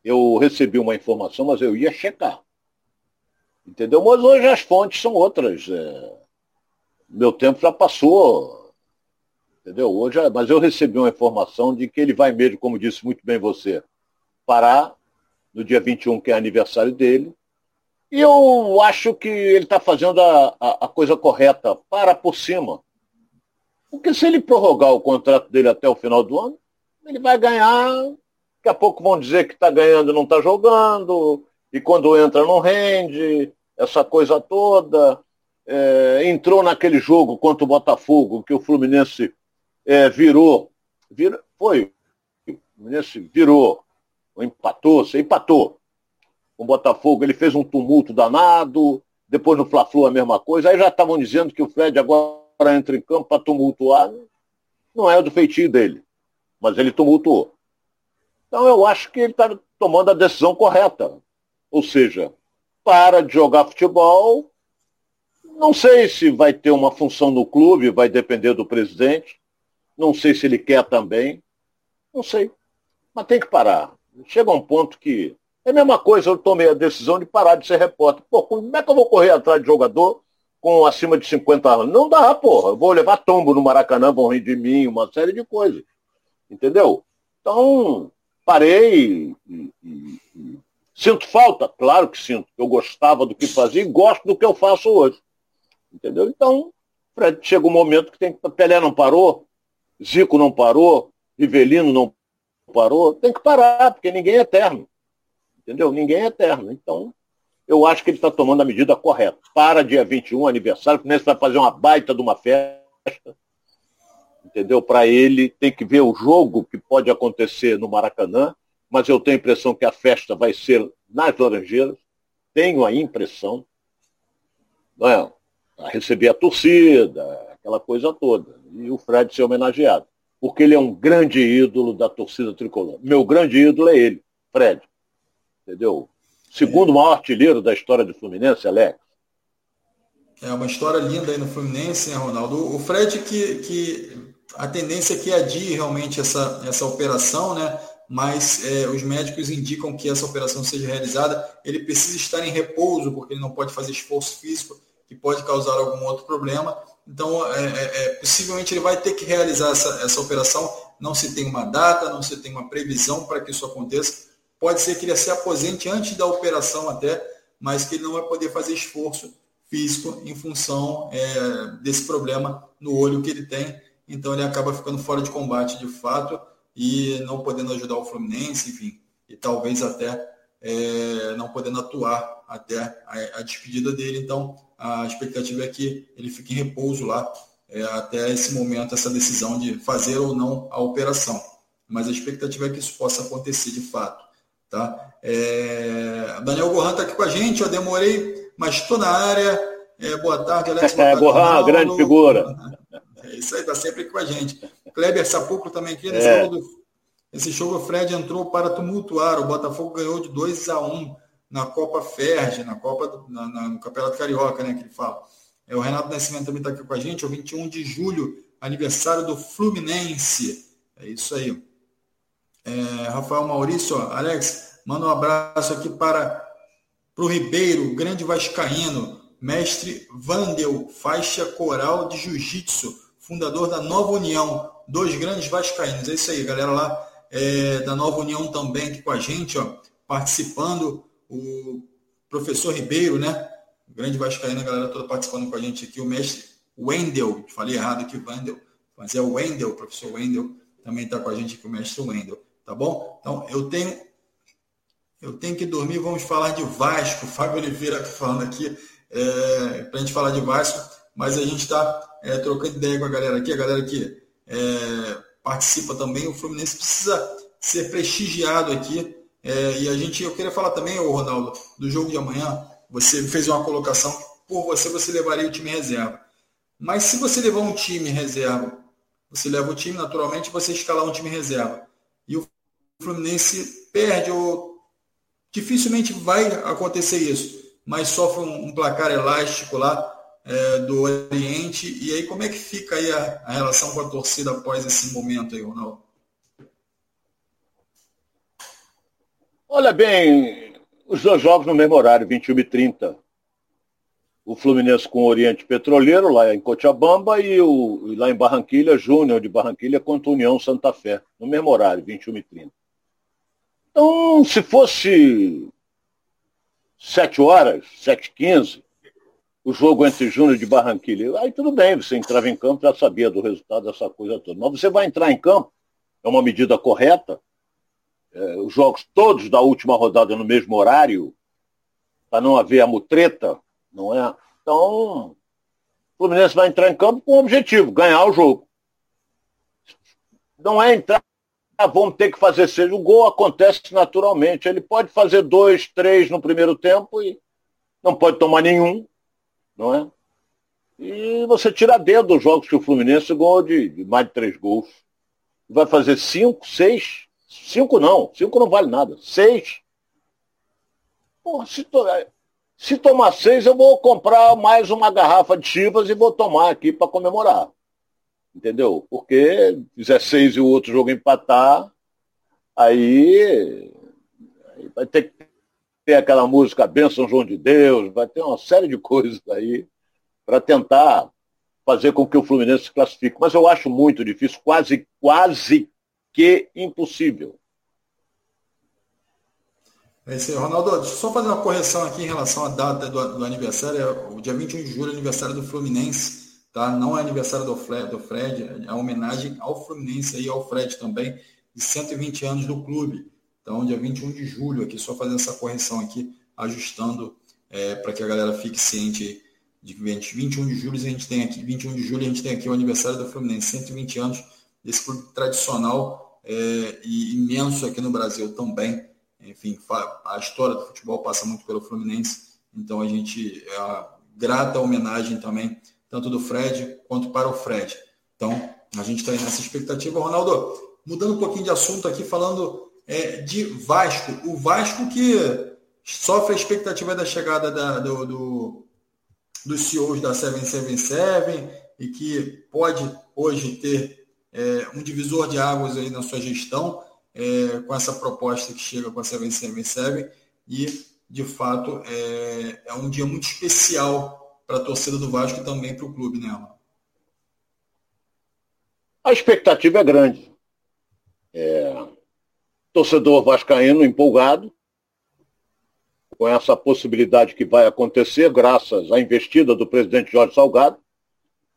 eu recebi uma informação, mas eu ia checar. Entendeu? Mas hoje as fontes são outras. É, meu tempo já passou Entendeu? Hoje, mas eu recebi uma informação de que ele vai mesmo, como disse muito bem você, parar no dia 21, que é aniversário dele. E eu acho que ele está fazendo a, a, a, coisa correta, para por cima. Porque se ele prorrogar o contrato dele até o final do ano, ele vai ganhar. Daqui a pouco vão dizer que está ganhando e não está jogando, e quando entra não rende, essa coisa toda. É, entrou naquele jogo contra o Botafogo, que o Fluminense é, virou, foi, virou, empatou, você empatou. O Botafogo, ele fez um tumulto danado, depois no Fla-Flu a mesma coisa, aí já estavam dizendo que o Fred agora entra em campo para tumultuar, não é do feitio dele, mas ele tumultuou. Então eu acho que ele está tomando a decisão correta. Ou seja, para de jogar futebol, não sei se vai ter uma função no clube, vai depender do presidente. Não sei se ele quer também. Não sei. Mas tem que parar. Chega um ponto que É a mesma coisa, eu tomei a decisão de parar de ser repórter. Pô, como é que eu vou correr atrás de jogador com acima de 50 anos? Não dá, porra. Eu vou levar tombo no Maracanã, vão rir de mim, uma série de coisas. Entendeu? Então, parei e, e, e... sinto falta, claro que sinto. Eu gostava do que fazia e gosto do que eu faço hoje. Entendeu? Então, Fred, chega um momento que tem que. Pelé não parou, Zico não parou, Rivelino não parou, tem que parar, porque ninguém é eterno. Entendeu? Ninguém é eterno. Então, eu acho que ele está tomando a medida correta. Para dia 21, aniversário, o Fluminense vai fazer uma baita de uma festa. Entendeu? Para ele, tem que ver o jogo que pode acontecer no Maracanã, mas eu tenho a impressão que a festa vai ser nas Laranjeiras. Tenho a impressão. Não é? A receber a torcida, aquela coisa toda. E o Fred ser homenageado. Porque ele é um grande ídolo da torcida tricolor. Meu grande ídolo é ele, Fred entendeu? Segundo é. maior artilheiro da história do Fluminense, Alex. É uma história linda aí no Fluminense, né, Ronaldo? O Fred que, que a tendência é que adie realmente essa, essa operação, né? Mas é, os médicos indicam que essa operação seja realizada. Ele precisa estar em repouso, porque ele não pode fazer esforço físico, que pode causar algum outro problema. Então, é, é, é possivelmente ele vai ter que realizar essa, essa operação. Não se tem uma data, não se tem uma previsão para que isso aconteça Pode ser que ele se aposente antes da operação até, mas que ele não vai poder fazer esforço físico em função é, desse problema no olho que ele tem. Então ele acaba ficando fora de combate de fato e não podendo ajudar o Fluminense, enfim, e talvez até é, não podendo atuar até a, a, despedida dele. Então a expectativa é que ele fique em repouso lá é, até esse momento, essa decisão de fazer ou não a operação. Mas a expectativa é que isso possa acontecer de fato. Tá? É, Daniel Gohan está aqui com a gente, eu demorei, mas estou na área. É, boa tarde, Alex. Boa tarde, Gohan, grande figura. É isso aí, está sempre aqui com a gente. Kleber Sapuco também aqui. Nesse, é. jogo do, esse jogo, o Fred entrou para tumultuar. O Botafogo ganhou de 2 a 1 na Copa Ferge, na Copa do, na, na, no Campeonato Carioca, né, que ele fala. É, o Renato Nascimento também está aqui com a gente, é o 21 de julho, aniversário do Fluminense. É isso aí. É, Rafael Maurício, ó, Alex, manda um abraço aqui para o Ribeiro, grande vascaíno, mestre Vandel, faixa coral de jiu-jitsu, fundador da Nova União, dois grandes vascaínos. É isso aí, galera lá é, da Nova União também aqui com a gente, ó, participando, o professor Ribeiro, né? grande vascaíno, a galera toda participando com a gente aqui, o mestre Wendel, falei errado aqui, Wendel, mas é o Wendel, o professor Wendel, também está com a gente aqui, o mestre Wendel tá bom? Então, eu tenho eu tenho que dormir, vamos falar de Vasco. Fábio Oliveira falando aqui é, para a gente falar de Vasco, mas a gente está é, trocando ideia com a galera aqui, a galera que é, participa também. O Fluminense precisa ser prestigiado aqui. É, e a gente, eu queria falar também, o Ronaldo, do jogo de amanhã. Você fez uma colocação, por você, você levaria o time reserva. Mas se você levar um time reserva, você leva o time, naturalmente, você escalar um time reserva e o Fluminense perde ou dificilmente vai acontecer isso, mas sofre um, um placar elástico lá é, do Oriente. E aí como é que fica aí a, a relação com a torcida após esse momento aí, Ronaldo? Olha bem, os dois jogos no mesmo horário, 21 e 30 o Fluminense com o Oriente Petroleiro, lá em Cochabamba, e o, lá em Barranquilha, Júnior de Barranquilha contra União Santa Fé, no mesmo horário, 21 e 30. Então, se fosse 7 horas, 7 h 15 o jogo entre Júnior de Barranquilha, aí tudo bem, você entrava em campo, já sabia do resultado dessa coisa toda. Mas você vai entrar em campo, é uma medida correta, é, os jogos todos da última rodada no mesmo horário, para não haver a mutreta, não é? Então, o Fluminense vai entrar em campo com o objetivo, ganhar o jogo. Não é entrar, ah, vamos ter que fazer seis. O gol acontece naturalmente. Ele pode fazer dois, três no primeiro tempo e não pode tomar nenhum, não é? E você tira dedo dos jogos que o Fluminense ganhou de, de mais de três gols. Vai fazer cinco, seis. Cinco não, cinco não vale nada. Seis. Porra, se to... Se tomar seis, eu vou comprar mais uma garrafa de chivas e vou tomar aqui para comemorar. Entendeu? Porque fizer seis e o outro jogo empatar, aí, aí vai ter que ter aquela música Bênção João de Deus, vai ter uma série de coisas aí para tentar fazer com que o Fluminense se classifique. Mas eu acho muito difícil, quase, quase que impossível. É isso aí, Ronaldo. Deixa eu só fazer uma correção aqui em relação à data do, do aniversário. É o dia 21 de julho aniversário do Fluminense, tá? Não é aniversário do Fred, do Fred é homenagem ao Fluminense e ao Fred também, de 120 anos do clube. Então, dia 21 de julho aqui, só fazendo essa correção aqui, ajustando é, para que a galera fique ciente de que 21 de julho a gente tem aqui, 21 de julho a gente tem aqui o aniversário do Fluminense, 120 anos desse clube tradicional é, e imenso aqui no Brasil também. Enfim, a história do futebol passa muito pelo Fluminense, então a gente é a grata homenagem também, tanto do Fred quanto para o Fred. Então, a gente está nessa expectativa. Ronaldo, mudando um pouquinho de assunto aqui, falando é, de Vasco. O Vasco que sofre a expectativa da chegada da, do, do, dos CEOs da 777 e que pode hoje ter é, um divisor de águas aí na sua gestão é, com essa proposta que chega com a 777 e, de fato, é, é um dia muito especial para a torcida do Vasco e também para o clube, né? A expectativa é grande. É, torcedor vascaíno empolgado com essa possibilidade que vai acontecer graças à investida do presidente Jorge Salgado.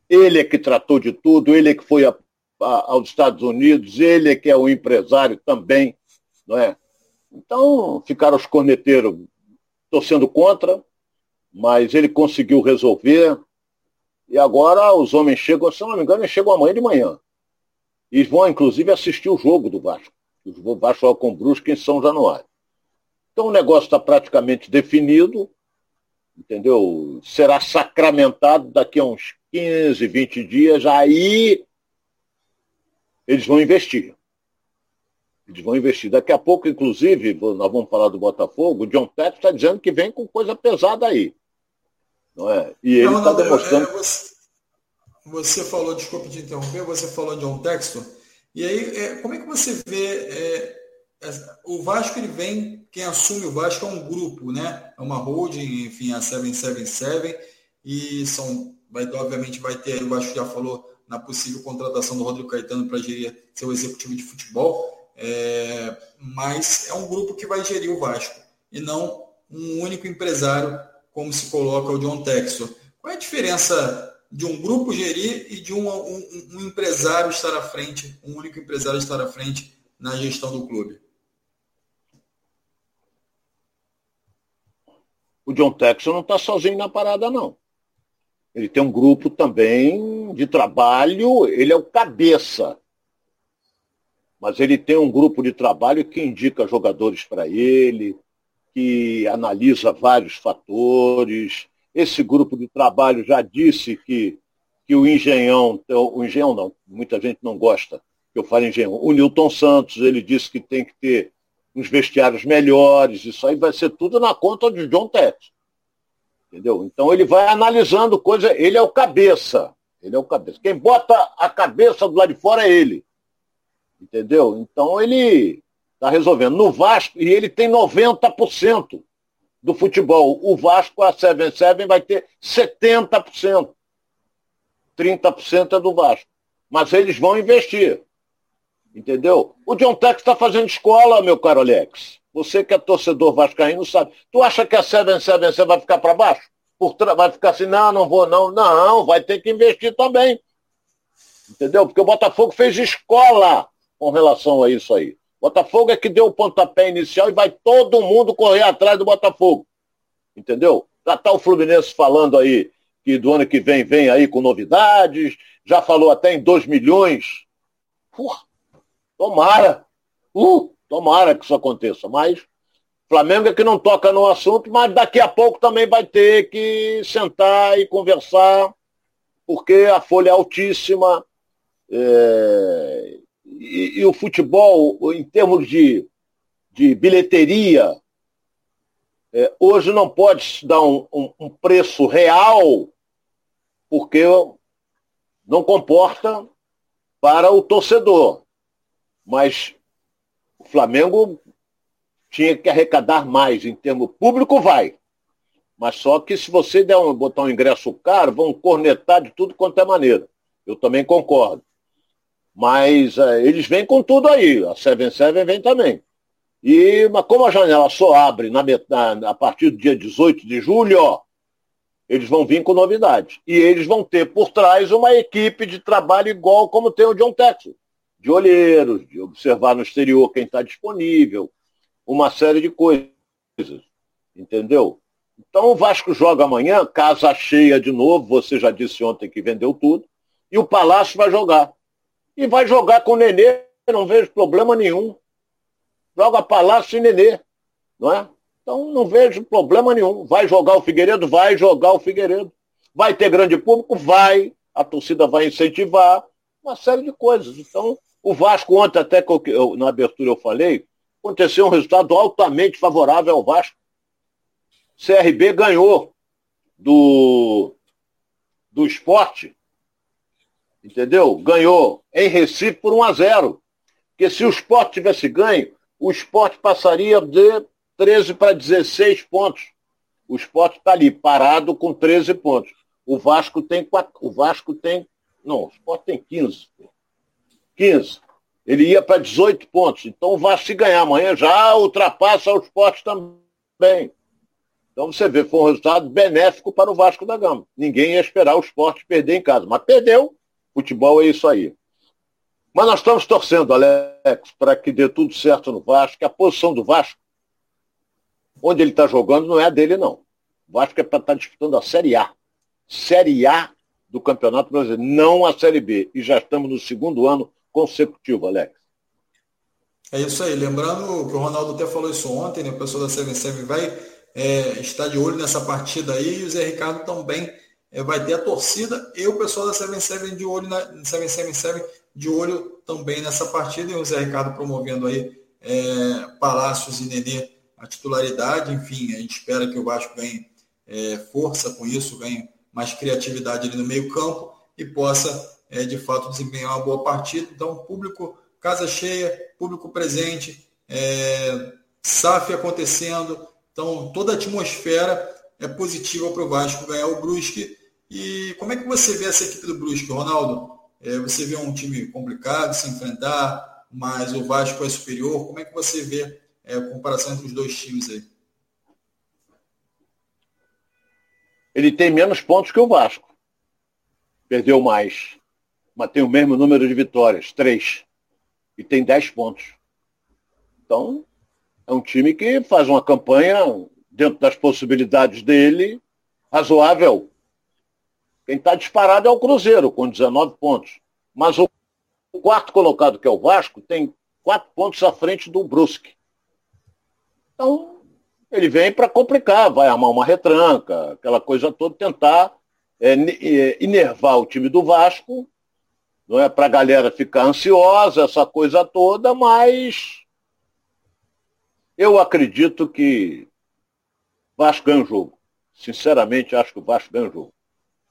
Ele é que tratou de tudo, ele é que foi a, a, aos Estados Unidos, ele é que é o empresário também, não é? Então ficaram os corneteiros torcendo contra, mas ele conseguiu resolver. E agora os homens chegam, se não me engano, eles chegam amanhã de manhã. E vão, inclusive, assistir o jogo do Vasco. O Vasco joga com o Brusque em São Januário. Então o negócio está praticamente definido, entendeu? Será sacramentado daqui a uns 15, 20 dias, aí eles vão investir. Eles vão investir. Daqui a pouco, inclusive, nós vamos falar do Botafogo, o John Tete está dizendo que vem com coisa pesada aí. Não é? E ele está demonstrando. É, você, você, falou, desculpe te interromper, você falou de John Texton. E aí, é, como é que você vê é, o Vasco ele vem, quem assume o Vasco é um grupo, né? É uma holding, enfim, a 777, e são, vai, obviamente vai ter, o Vasco já falou na possível contratação do Rodrigo Caetano para gerir seu executivo de futebol, é, mas é um grupo que vai gerir o Vasco, e não um único empresário, como se coloca o John Textor. Qual é a diferença de um grupo gerir e de um, um, um empresário estar à frente, um único empresário estar à frente na gestão do clube? o John Texon não está sozinho na parada, não. Ele tem um grupo também de trabalho, ele é o cabeça. Mas ele tem um grupo de trabalho que indica jogadores para ele, que analisa vários fatores. Esse grupo de trabalho já disse que, que o engenhão, o engenhão não, muita gente não gosta que eu fale engenhão. O Newton Santos, ele disse que tem que ter uns vestiários melhores, isso aí vai ser tudo na conta de John Tete. Entendeu? Então ele vai analisando coisa, ele é o cabeça. Ele é o cabeça. Quem bota a cabeça do lado de fora é ele. Entendeu? Então ele está resolvendo. No Vasco, e ele tem 90% do futebol. O Vasco, a 77, vai ter 70%. 30% é do Vasco. Mas eles vão investir. Entendeu? O John Tex está fazendo escola, meu caro Alex. Você que é torcedor vascaíno sabe. Tu acha que a 777 vai ficar para baixo? Por Vai ficar assim, não, não vou não. Não, vai ter que investir também. Entendeu? Porque o Botafogo fez escola com relação a isso aí. Botafogo é que deu o pontapé inicial e vai todo mundo correr atrás do Botafogo. Entendeu? Já está o Fluminense falando aí que do ano que vem vem aí com novidades, já falou até em 2 milhões. Tomara. Uh, tomara que isso aconteça. Mas Flamengo é que não toca no assunto, mas daqui a pouco também vai ter que sentar e conversar, porque a folha é altíssima. É, e, e, o futebol, em termos de, de bilheteria, é, hoje não pode dar um, um, um preço real, porque não comporta para o torcedor. Mas o Flamengo tinha que arrecadar mais em termo público, vai. Mas só que se você der um, botar um ingresso caro, vão cornetar de tudo quanto é maneira. Eu também concordo. Mas é, eles vêm com tudo aí. A 77 vem também. E, mas como a janela só abre na, na, a partir do dia 18 de julho, ó, eles vão vir com novidades. E eles vão ter por trás uma equipe de trabalho igual como tem o John Texas. De olheiros, de observar no exterior quem está disponível, uma série de coisas. Entendeu? Então o Vasco joga amanhã, casa cheia de novo, você já disse ontem que vendeu tudo, e o Palácio vai jogar. E vai jogar com o Nenê, não vejo problema nenhum. Joga Palácio e Nenê, não é? Então não vejo problema nenhum. Vai jogar o Figueiredo? Vai jogar o Figueiredo. Vai ter grande público? Vai. A torcida vai incentivar. Uma série de coisas. Então, o Vasco, ontem até que eu, na abertura eu falei, aconteceu um resultado altamente favorável ao Vasco. CRB ganhou do, do esporte, entendeu? Ganhou em Recife por 1 a 0. Porque se o esporte tivesse ganho, o esporte passaria de 13 para 16 pontos. O esporte está ali, parado com 13 pontos. O Vasco tem quatro, o Vasco tem. Não, o esporte tem 15. 15. Ele ia para 18 pontos. Então o Vasco se ganhar amanhã já ultrapassa o esporte também. Então você vê, foi um resultado benéfico para o Vasco da Gama. Ninguém ia esperar o esporte perder em casa. Mas perdeu, futebol é isso aí. Mas nós estamos torcendo, Alex, para que dê tudo certo no Vasco, que a posição do Vasco, onde ele está jogando, não é a dele, não. O Vasco é para estar tá disputando a Série A. Série A do Campeonato Brasileiro, não a Série B. E já estamos no segundo ano consecutivo, Alex. É isso aí. Lembrando que o Ronaldo até falou isso ontem, né? O pessoal da 77 vai é, está de olho nessa partida aí. E o Zé Ricardo também vai ter a torcida e o pessoal da 77 de olho na 777 de olho também nessa partida. E o Zé Ricardo promovendo aí é, Palácios e Nenê a titularidade. Enfim, a gente espera que o Vasco ganhe é, força com isso, ganhe mais criatividade ali no meio campo e possa, é, de fato, desempenhar uma boa partida. Então, público, casa cheia, público presente, é, SAF acontecendo, então, toda a atmosfera é positiva para o Vasco ganhar o Brusque. E como é que você vê essa equipe do Brusque, Ronaldo? É, você vê um time complicado se enfrentar, mas o Vasco é superior. Como é que você vê é, a comparação entre os dois times aí? Ele tem menos pontos que o Vasco. Perdeu mais. Mas tem o mesmo número de vitórias, três. E tem dez pontos. Então, é um time que faz uma campanha dentro das possibilidades dele, razoável. Quem está disparado é o Cruzeiro, com 19 pontos. Mas o quarto colocado, que é o Vasco, tem quatro pontos à frente do Brusque. Então, ele vem para complicar, vai armar uma retranca, aquela coisa toda, tentar é, é, enervar o time do Vasco, não é para a galera ficar ansiosa, essa coisa toda, mas eu acredito que Vasco ganha o jogo. Sinceramente, acho que o Vasco ganha o jogo.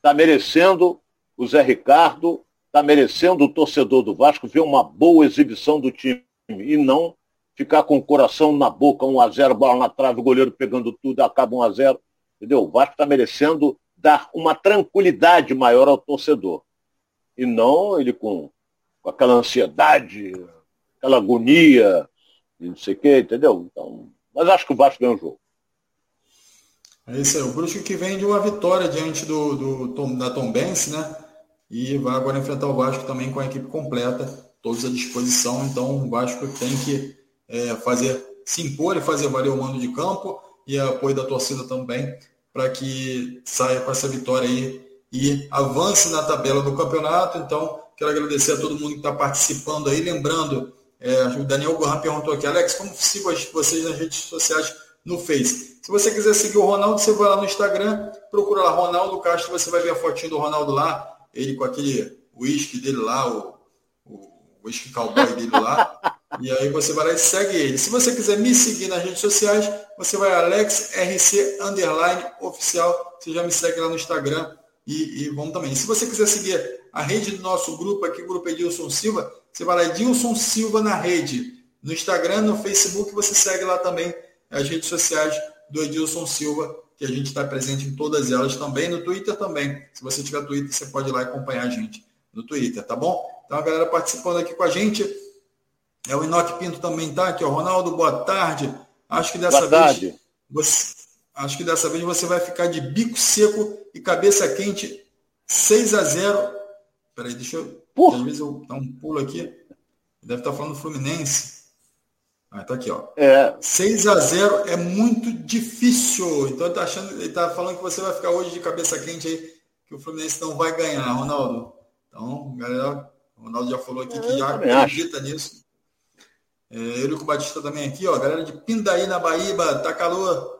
Está merecendo o Zé Ricardo, está merecendo o torcedor do Vasco ver uma boa exibição do time e não ficar com o coração na boca, 1 a 0 bola na trave, o goleiro pegando tudo, acaba 1 a 0 Entendeu? O Vasco está merecendo dar uma tranquilidade maior ao torcedor. E não ele com, com aquela ansiedade, aquela agonia, não sei o quê, entendeu? Então, mas acho que o Vasco ganha o jogo. É isso aí, o Brusque que vem de uma vitória diante do, do Tom, da Tom Benz, né? E vai agora enfrentar o Vasco também com a equipe completa, todos à disposição. Então o Vasco tem que é, fazer, se impor e fazer valer o mando de campo e apoio da torcida também, para que saia com essa vitória aí e avance na tabela do campeonato. Então, quero agradecer a todo mundo que está participando aí. Lembrando é, o Daniel Gohan perguntou aqui, Alex, como sigo vocês nas redes sociais no Face? Se você quiser seguir o Ronaldo, você vai lá no Instagram, procura lá Ronaldo Castro, você vai ver a fotinho do Ronaldo lá, ele com aquele whisky dele lá, o, whisky cowboy dele lá. E aí você vai lá e segue ele. Se você quiser me seguir nas redes sociais, você vai AlexRC Underline Oficial. Você já me segue lá no Instagram e, e vamos também. Se você quiser seguir a rede do nosso grupo aqui, o Grupo Edilson Silva, você vai lá, Edilson Silva na rede, no Instagram, no Facebook, você segue lá também as redes sociais do Edilson Silva, que a gente está presente em todas elas também, no Twitter também. Se você tiver Twitter, você pode ir lá e acompanhar a gente no Twitter, tá bom? Então a galera participando aqui com a gente. É o Inoque Pinto também tá aqui, ó. Ronaldo, boa tarde. Acho que dessa boa vez. Tarde. Você, acho que dessa vez você vai ficar de bico seco e cabeça quente 6 a 0 Peraí, deixa eu. Porra. Às vezes eu dar um pulo aqui. Deve estar tá falando Fluminense. Ah, tá aqui, ó. É. 6 a 0 é muito difícil. Então ele tá achando, ele tá falando que você vai ficar hoje de cabeça quente aí, que o Fluminense não vai ganhar, Ronaldo. Então, galera, o Ronaldo já falou aqui é, que já acredita acho. nisso. É, Eurico Batista também aqui, ó. Galera de Pindaí na Bahia, tá calor.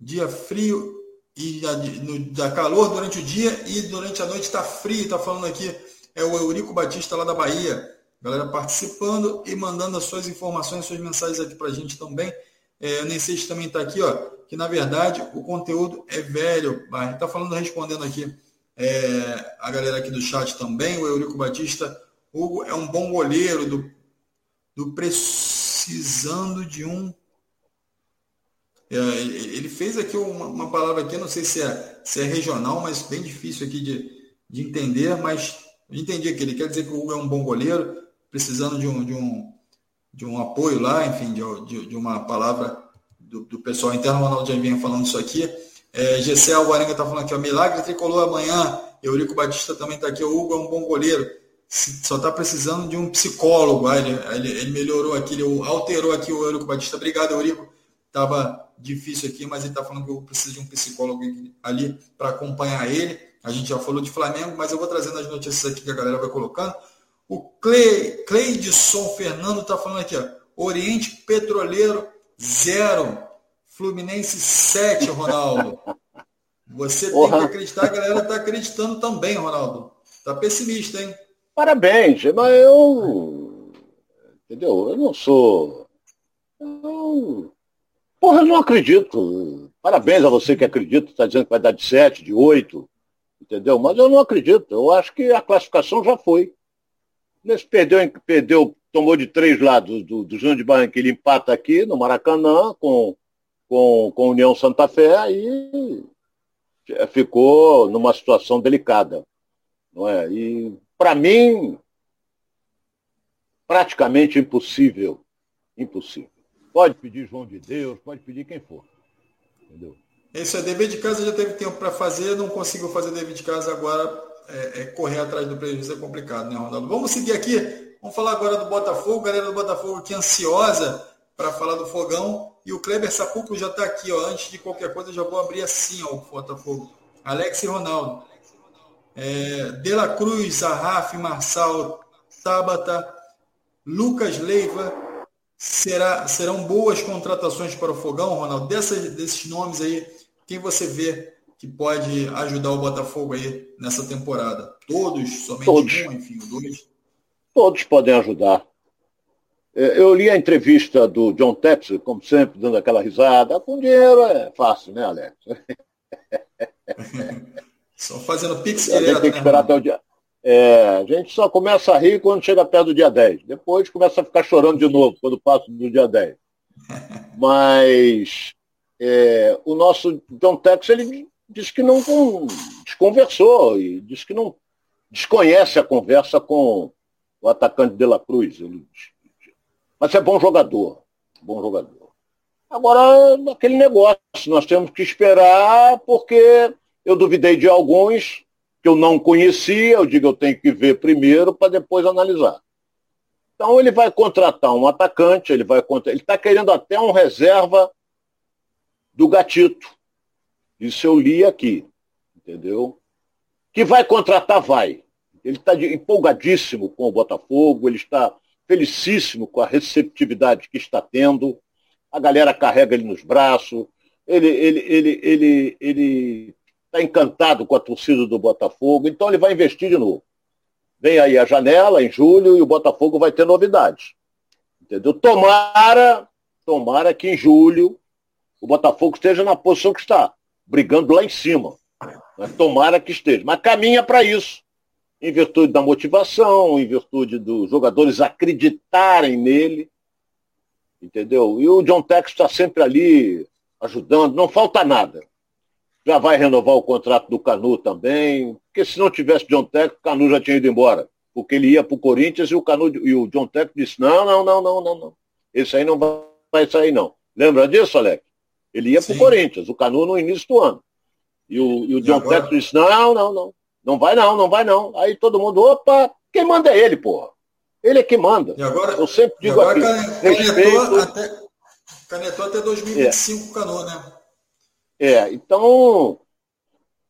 Dia frio e no, dá calor durante o dia e durante a noite está frio, está falando aqui. É o Eurico Batista lá da Bahia. Galera participando e mandando as suas informações, suas mensagens aqui para a gente também. É, nem sei se também está aqui, ó, que na verdade o conteúdo é velho. Está falando, respondendo aqui é, a galera aqui do chat também, o Eurico Batista. Hugo é um bom goleiro do, do precisando de um. É, ele fez aqui uma, uma, palavra aqui, não sei se é, se é regional, mas bem difícil aqui de, de entender, mas entendi que ele quer dizer que o Hugo é um bom goleiro, precisando de um, de um, de um apoio lá, enfim, de, de, de uma palavra do, do, pessoal interno, o Ronaldo já vinha falando isso aqui. É, Gessé Alvarenga está falando aqui, ó, milagre tricolor amanhã, Eurico Batista também está aqui, o Hugo é um bom goleiro, só está precisando de um psicólogo, ah, ele, ele, ele, melhorou aqui, ele alterou aqui o Eurico Batista, obrigado Eurico, estava difícil aqui, mas ele está falando que eu preciso de um psicólogo ali para acompanhar ele, a gente já falou de Flamengo, mas eu vou trazendo as notícias aqui que a galera vai colocando, o Cle, Cleidson Fernando está falando aqui, ó. Oriente Petroleiro 0. Fluminense 7, Ronaldo. Você Porra. tem que acreditar, a galera está acreditando também, Ronaldo. Está pessimista, hein? Parabéns, mas eu. Entendeu? Eu não sou. Eu... Porra, eu não acredito. Parabéns a você que acredita, está dizendo que vai dar de 7, de 8, entendeu? Mas eu não acredito. Eu acho que a classificação já foi. Nesse perdeu, perdeu, tomou de três lados do, do Júnior de Barranquilla, empata aqui no Maracanã com, com, com União Santa Fé, aí ficou numa situação delicada. Não é? E, para mim, praticamente impossível. Impossível. Pode pedir João de Deus, pode pedir quem for. Entendeu? Isso é dever de casa, já teve tempo para fazer, não conseguiu fazer dever de casa agora, é, é, correr atrás do prejuízo é complicado, né, Ronaldo? Vamos seguir aqui. Vamos falar agora do Botafogo. Galera do Botafogo aqui ansiosa para falar do Fogão. E o Kleber Sapuco já está aqui. Ó. Antes de qualquer coisa, já vou abrir assim ó, o Botafogo. Alex e Ronaldo. É, De La Cruz, Arraf, Marçal, Tabata, Lucas Leiva. Será, serão boas contratações para o Fogão, Ronaldo? Dessas, desses nomes aí, quem você vê que pode ajudar o Botafogo aí nessa temporada? Todos? Somente Todos. um, enfim, dois? Todos podem ajudar. É, eu li a entrevista do John Texas, como sempre, dando aquela risada. Com dinheiro é fácil, né, Alex? só fazendo pix a gente tem que né, esperar até o dia. É, a gente só começa a rir quando chega perto do dia 10. Depois começa a ficar chorando de novo quando passa do dia 10. Mas é, o nosso John Tex ele disse que não desconversou e disse que não desconhece a conversa com o atacante de la Cruz. Mas é bom jogador. Bom jogador. Agora, aquele negócio, nós temos que esperar, porque eu duvidei de alguns que eu não conhecia, eu digo eu tenho que ver primeiro para depois analisar. Então ele vai contratar um atacante, ele vai ele está querendo até um reserva do gatito. Isso eu li aqui, entendeu? Que vai contratar, vai. Ele está empolgadíssimo com o Botafogo, ele está felicíssimo com a receptividade que está tendo. A galera carrega ele nos braços. Ele ele ele ele ele está encantado com a torcida do Botafogo, então ele vai investir de novo. Vem aí a janela em julho e o Botafogo vai ter novidades. Entendeu? Tomara, tomara que em julho o Botafogo esteja na posição que está brigando lá em cima. Né? Tomara que esteja. Mas caminha para isso. Em virtude da motivação, em virtude dos jogadores acreditarem nele. Entendeu? E o John Tex está sempre ali ajudando, não falta nada. Já vai renovar o contrato do Canu também, porque se não tivesse John Tex, o Canu já tinha ido embora. Porque ele ia para o Corinthians e o, Canu, e o John Tex disse, não, não, não, não, não, não. Esse aí não vai sair, não. Lembra disso, Alex? Ele ia para o Corinthians, o Canu no início do ano. E o, e o John agora... Tex disse, não, não, não. Não vai não, não vai não. Aí todo mundo, opa, quem manda é ele, porra. Ele é que manda. E agora, eu sempre digo aqui, canetou, respeito... até, canetou até 2025 é. Canu, né? É, então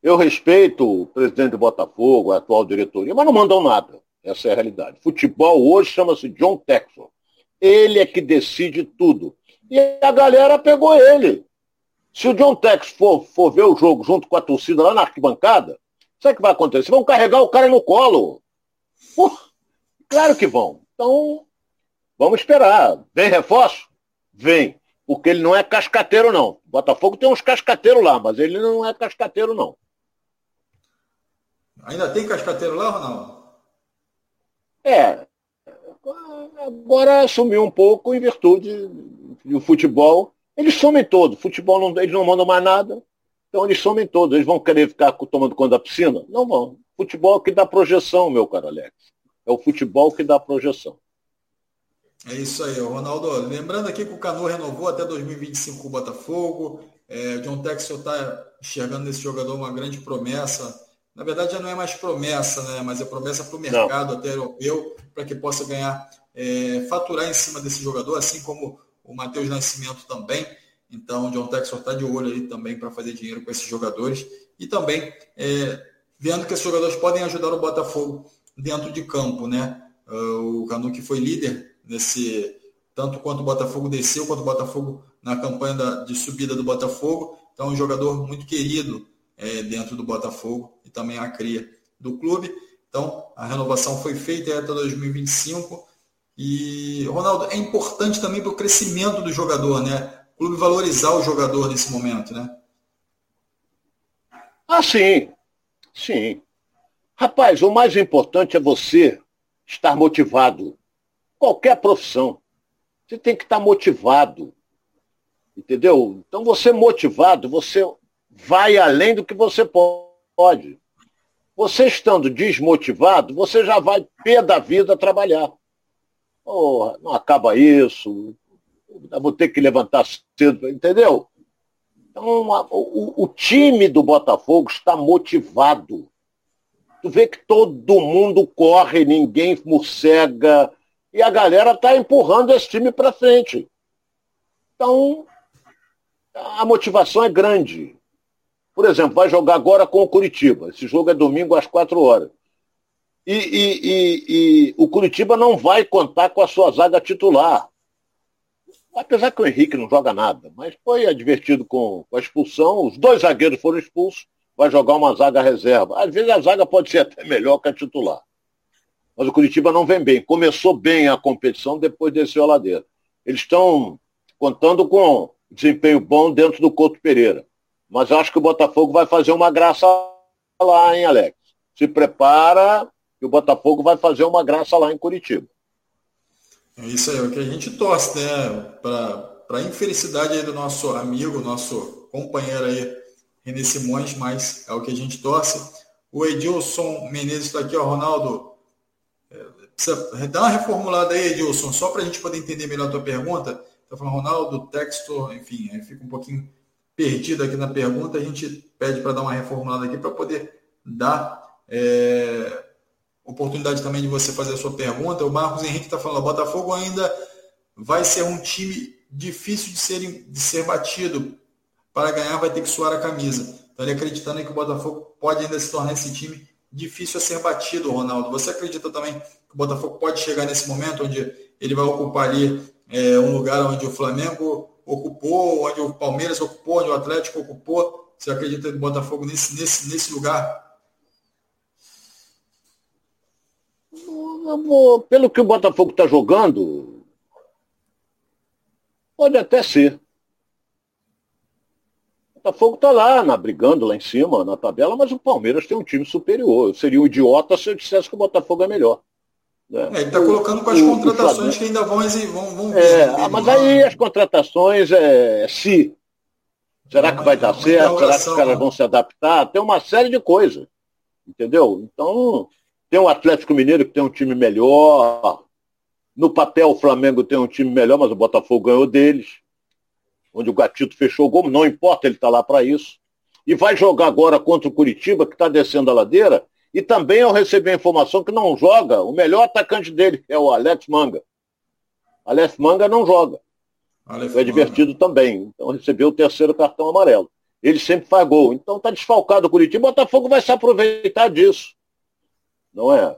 eu respeito o presidente do Botafogo, a atual diretoria, mas não mandam nada. Essa é a realidade. Futebol hoje chama-se John Texon. Ele é que decide tudo. E a galera pegou ele. Se o John Tex for, for ver o jogo junto com a torcida lá na arquibancada, sabe o que vai acontecer? Vão carregar o cara no colo. claro que vão. Então, vamos esperar. Vem reforço? Vem. Porque ele não é cascateiro, não. Botafogo tem uns cascateiros lá, mas ele não é cascateiro, não. Ainda tem cascateiro lá, Ronaldo? É. Agora sumiu um pouco em virtude do futebol. Eles somem todos. Futebol não, eles não mandam mais nada. Então eles somem todos. Eles vão querer ficar tomando conta da piscina? Não vão. Futebol é que dá projeção, meu caro Alex. É o futebol que dá projeção. É isso aí, Ronaldo. Lembrando aqui que o Canu renovou até 2025 com o Botafogo. É, o John Texel está enxergando nesse jogador uma grande promessa. Na verdade, já não é mais promessa, né? mas é promessa para o mercado não. até europeu, para que possa ganhar, é, faturar em cima desse jogador, assim como o Matheus Nascimento também. Então, o John Texel está de olho aí também para fazer dinheiro com esses jogadores. E também é, vendo que esses jogadores podem ajudar o Botafogo dentro de campo, né? Uh, o Canu que foi líder nesse tanto quanto o Botafogo desceu, quanto o Botafogo na campanha da, de subida do Botafogo. Então, é um jogador muito querido é, dentro do Botafogo e também a cria do clube. Então, a renovação foi feita até 2025. E, Ronaldo, é importante também para o crescimento do jogador, né? O clube valorizar o jogador nesse momento, né? Ah, sim. Sim. Rapaz, o mais importante é você estar motivado. Qualquer profissão. Você tem que estar motivado. Entendeu? Então, você motivado, você vai além do que você pode. Você estando desmotivado, você já vai pé da vida trabalhar. Oh, não acaba isso, vou ter que levantar cedo, entendeu? Então, o, o time do Botafogo está motivado. Tu vê que todo mundo corre, ninguém morcega, e a galera está empurrando esse time para frente. Então, a motivação é grande. Por exemplo, vai jogar agora com o Curitiba. Esse jogo é domingo às 4 horas. E, e, e, e, o Curitiba não vai contar com a sua zaga titular. Apesar que o Henrique não joga nada, mas foi advertido com, com a expulsão. Os dois zagueiros foram expulsos, vai jogar uma zaga reserva. Às vezes a zaga pode ser até melhor que a titular. Mas o Curitiba não vem bem. Começou bem a competição, depois desceu a ladeira. Eles estão contando com desempenho bom dentro do Couto Pereira. Mas acho que o Botafogo vai fazer uma graça lá, hein, Alex? Se prepara que o Botafogo vai fazer uma graça lá em Curitiba. É isso aí, é o que a gente torce, né? Para a infelicidade aí do nosso amigo, nosso companheiro aí, René Simões, mas é o que a gente torce. O Edilson Menezes está aqui, ó, Ronaldo. É, dar uma reformulada aí, Edilson, só para a gente poder entender melhor a tua pergunta. Está falando Ronaldo, texto, enfim, aí fica um pouquinho perdido aqui na pergunta, a gente pede para dar uma reformulada aqui para poder dar é, oportunidade também de você fazer a sua pergunta. O Marcos Henrique está falando, o Botafogo ainda vai ser um time difícil de ser, de ser batido. Para ganhar vai ter que suar a camisa. Então ele acreditando que o Botafogo pode ainda se tornar esse time difícil a ser batido, Ronaldo. Você acredita também que o Botafogo pode chegar nesse momento onde ele vai ocupar ali é, um lugar onde o Flamengo ocupou, onde o Palmeiras ocupou, onde o Atlético ocupou. Você acredita no Botafogo nesse, nesse, nesse lugar? Pelo que o Botafogo está jogando, pode até ser. O Botafogo está lá, na, brigando lá em cima, na tabela, mas o Palmeiras tem um time superior. Eu seria um idiota se eu dissesse que o Botafogo é melhor. Né? É, ele está colocando com as o, contratações o que ainda vão, vão, vão é, ah, mas aí as contratações é, é se. Será que vai dar certo? Será que os caras né? vão se adaptar? Tem uma série de coisas. Entendeu? Então, tem o Atlético Mineiro que tem um time melhor. No papel, o Flamengo tem um time melhor, mas o Botafogo ganhou deles. Onde o Gatito fechou o gol, não importa, ele está lá para isso. E vai jogar agora contra o Curitiba, que está descendo a ladeira. E também eu recebi a informação que não joga o melhor atacante dele, que é o Alex Manga. Alex Manga não joga. Alex é divertido também. Então recebeu o terceiro cartão amarelo. Ele sempre faz gol. Então está desfalcado o Curitiba. O Botafogo vai se aproveitar disso. Não é?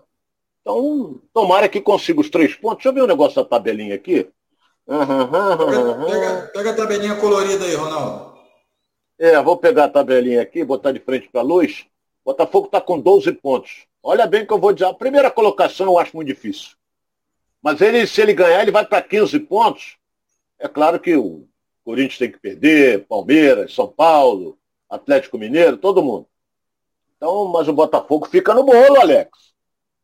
Então, tomara que consiga os três pontos. Deixa eu ver o um negócio da tabelinha aqui. Uhum, pega, pega, a tabelinha colorida aí, Ronaldo. É, vou pegar a tabelinha aqui, botar de frente para a luz. Botafogo está com 12 pontos. Olha bem que eu vou dizer. A primeira colocação eu acho muito difícil. Mas ele, se ele ganhar, ele vai para 15 pontos. É claro que o Corinthians tem que perder, Palmeiras, São Paulo, Atlético Mineiro, todo mundo. Então, mas o Botafogo fica no bolo, Alex.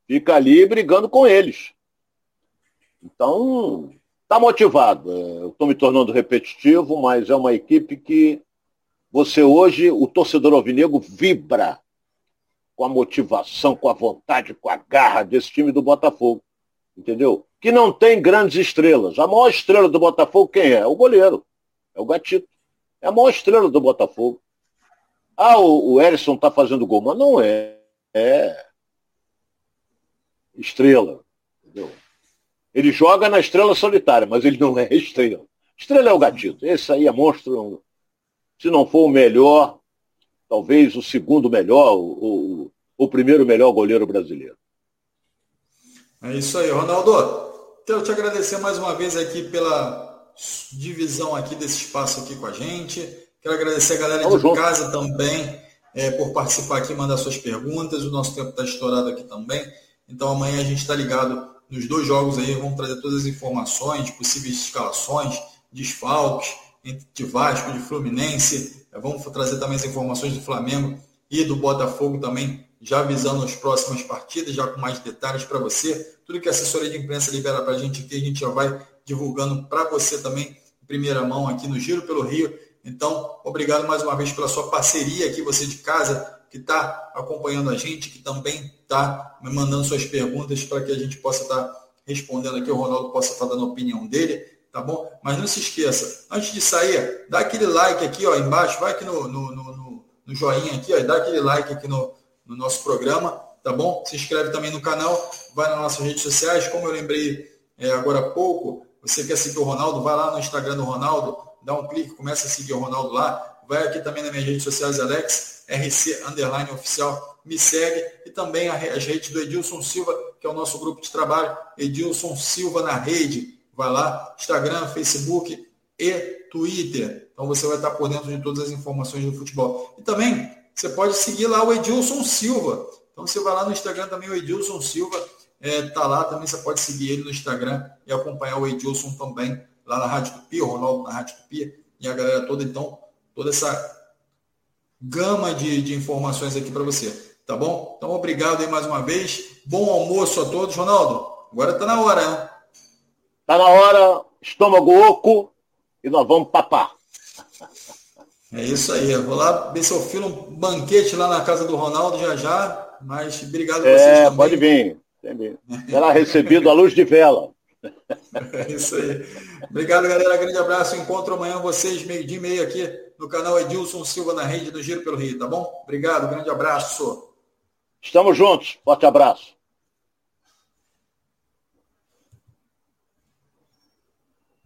Fica ali brigando com eles. Então, está motivado. É, eu estou me tornando repetitivo, mas é uma equipe que você hoje, o torcedor alvinegro, vibra com a motivação, com a vontade, com a garra desse time do Botafogo. Entendeu? Que não tem grandes estrelas. A maior estrela do Botafogo quem é? é o goleiro. É o Gatito. É a maior estrela do Botafogo. Ah, o, o Erisson está fazendo gol, mas não é. É estrela. Entendeu? Ele joga na estrela solitária, mas ele não é estrela. Estrela é o Gatito. Esse aí é monstro. Se não for o melhor, talvez o segundo melhor, o, o, o primeiro melhor goleiro brasileiro. É isso aí, Ronaldo. Quero te agradecer mais uma vez aqui pela divisão aqui desse espaço aqui com a gente. Quero agradecer a galera Vamos de junto. casa também é, por participar aqui, mandar suas perguntas. O nosso tempo está estourado aqui também. Então amanhã a gente está ligado nos dois jogos aí, vamos trazer todas as informações, possíveis escalações, desfalques de Vasco, de Fluminense, Vamos trazer também as informações do Flamengo e do Botafogo também, já avisando as próximas partidas, já com mais detalhes para você. Tudo que a assessoria de imprensa libera para a gente aqui, a gente já vai divulgando para você também, em primeira mão, aqui no Giro pelo Rio. Então, obrigado mais uma vez pela sua parceria aqui, você de casa, que está acompanhando a gente, que também está me mandando suas perguntas para que a gente possa estar tá respondendo aqui, o Ronaldo possa estar tá dando a opinião dele tá bom? Mas não se esqueça, antes de sair, dá aquele like aqui, ó, embaixo, vai aqui no, no, no, no joinha aqui, ó, dá aquele like aqui no, no nosso programa, tá bom? Se inscreve também no canal, vai nas nossas redes sociais, como eu lembrei é, agora há pouco, você quer seguir o Ronaldo, vai lá no Instagram do Ronaldo, dá um clique, começa a seguir o Ronaldo lá, vai aqui também nas minhas redes sociais, Alex, RC Underline Oficial, me segue, e também as redes do Edilson Silva, que é o nosso grupo de trabalho, Edilson Silva na rede, vai lá, Instagram, Facebook e Twitter. Então você vai estar por dentro de todas as informações do futebol. E também você pode seguir lá o Edilson Silva. Então você vai lá no Instagram também, o Edilson Silva. É, tá lá, também você pode seguir ele no Instagram e acompanhar o Edilson também lá na Rádio Tupi, o Ronaldo na Rádio Tupi e a galera toda, então, toda essa gama de, de informações aqui para você, tá bom? Então, obrigado aí mais uma vez, bom almoço a todos. Ronaldo, agora está na hora, né? Tá na hora, estômago oco, e nós vamos papar. É isso aí. Eu vou lá ver se eu filo um banquete lá na casa do Ronaldo já já. Mas obrigado a é, vocês também. Pode vir. Será recebido à luz de vela. É isso aí. Obrigado, galera. Grande abraço. Encontro amanhã vocês, meio dia e meio aqui no canal Edilson Silva na rede do Giro pelo Rio, tá bom? Obrigado, grande abraço. Estamos juntos. Forte abraço.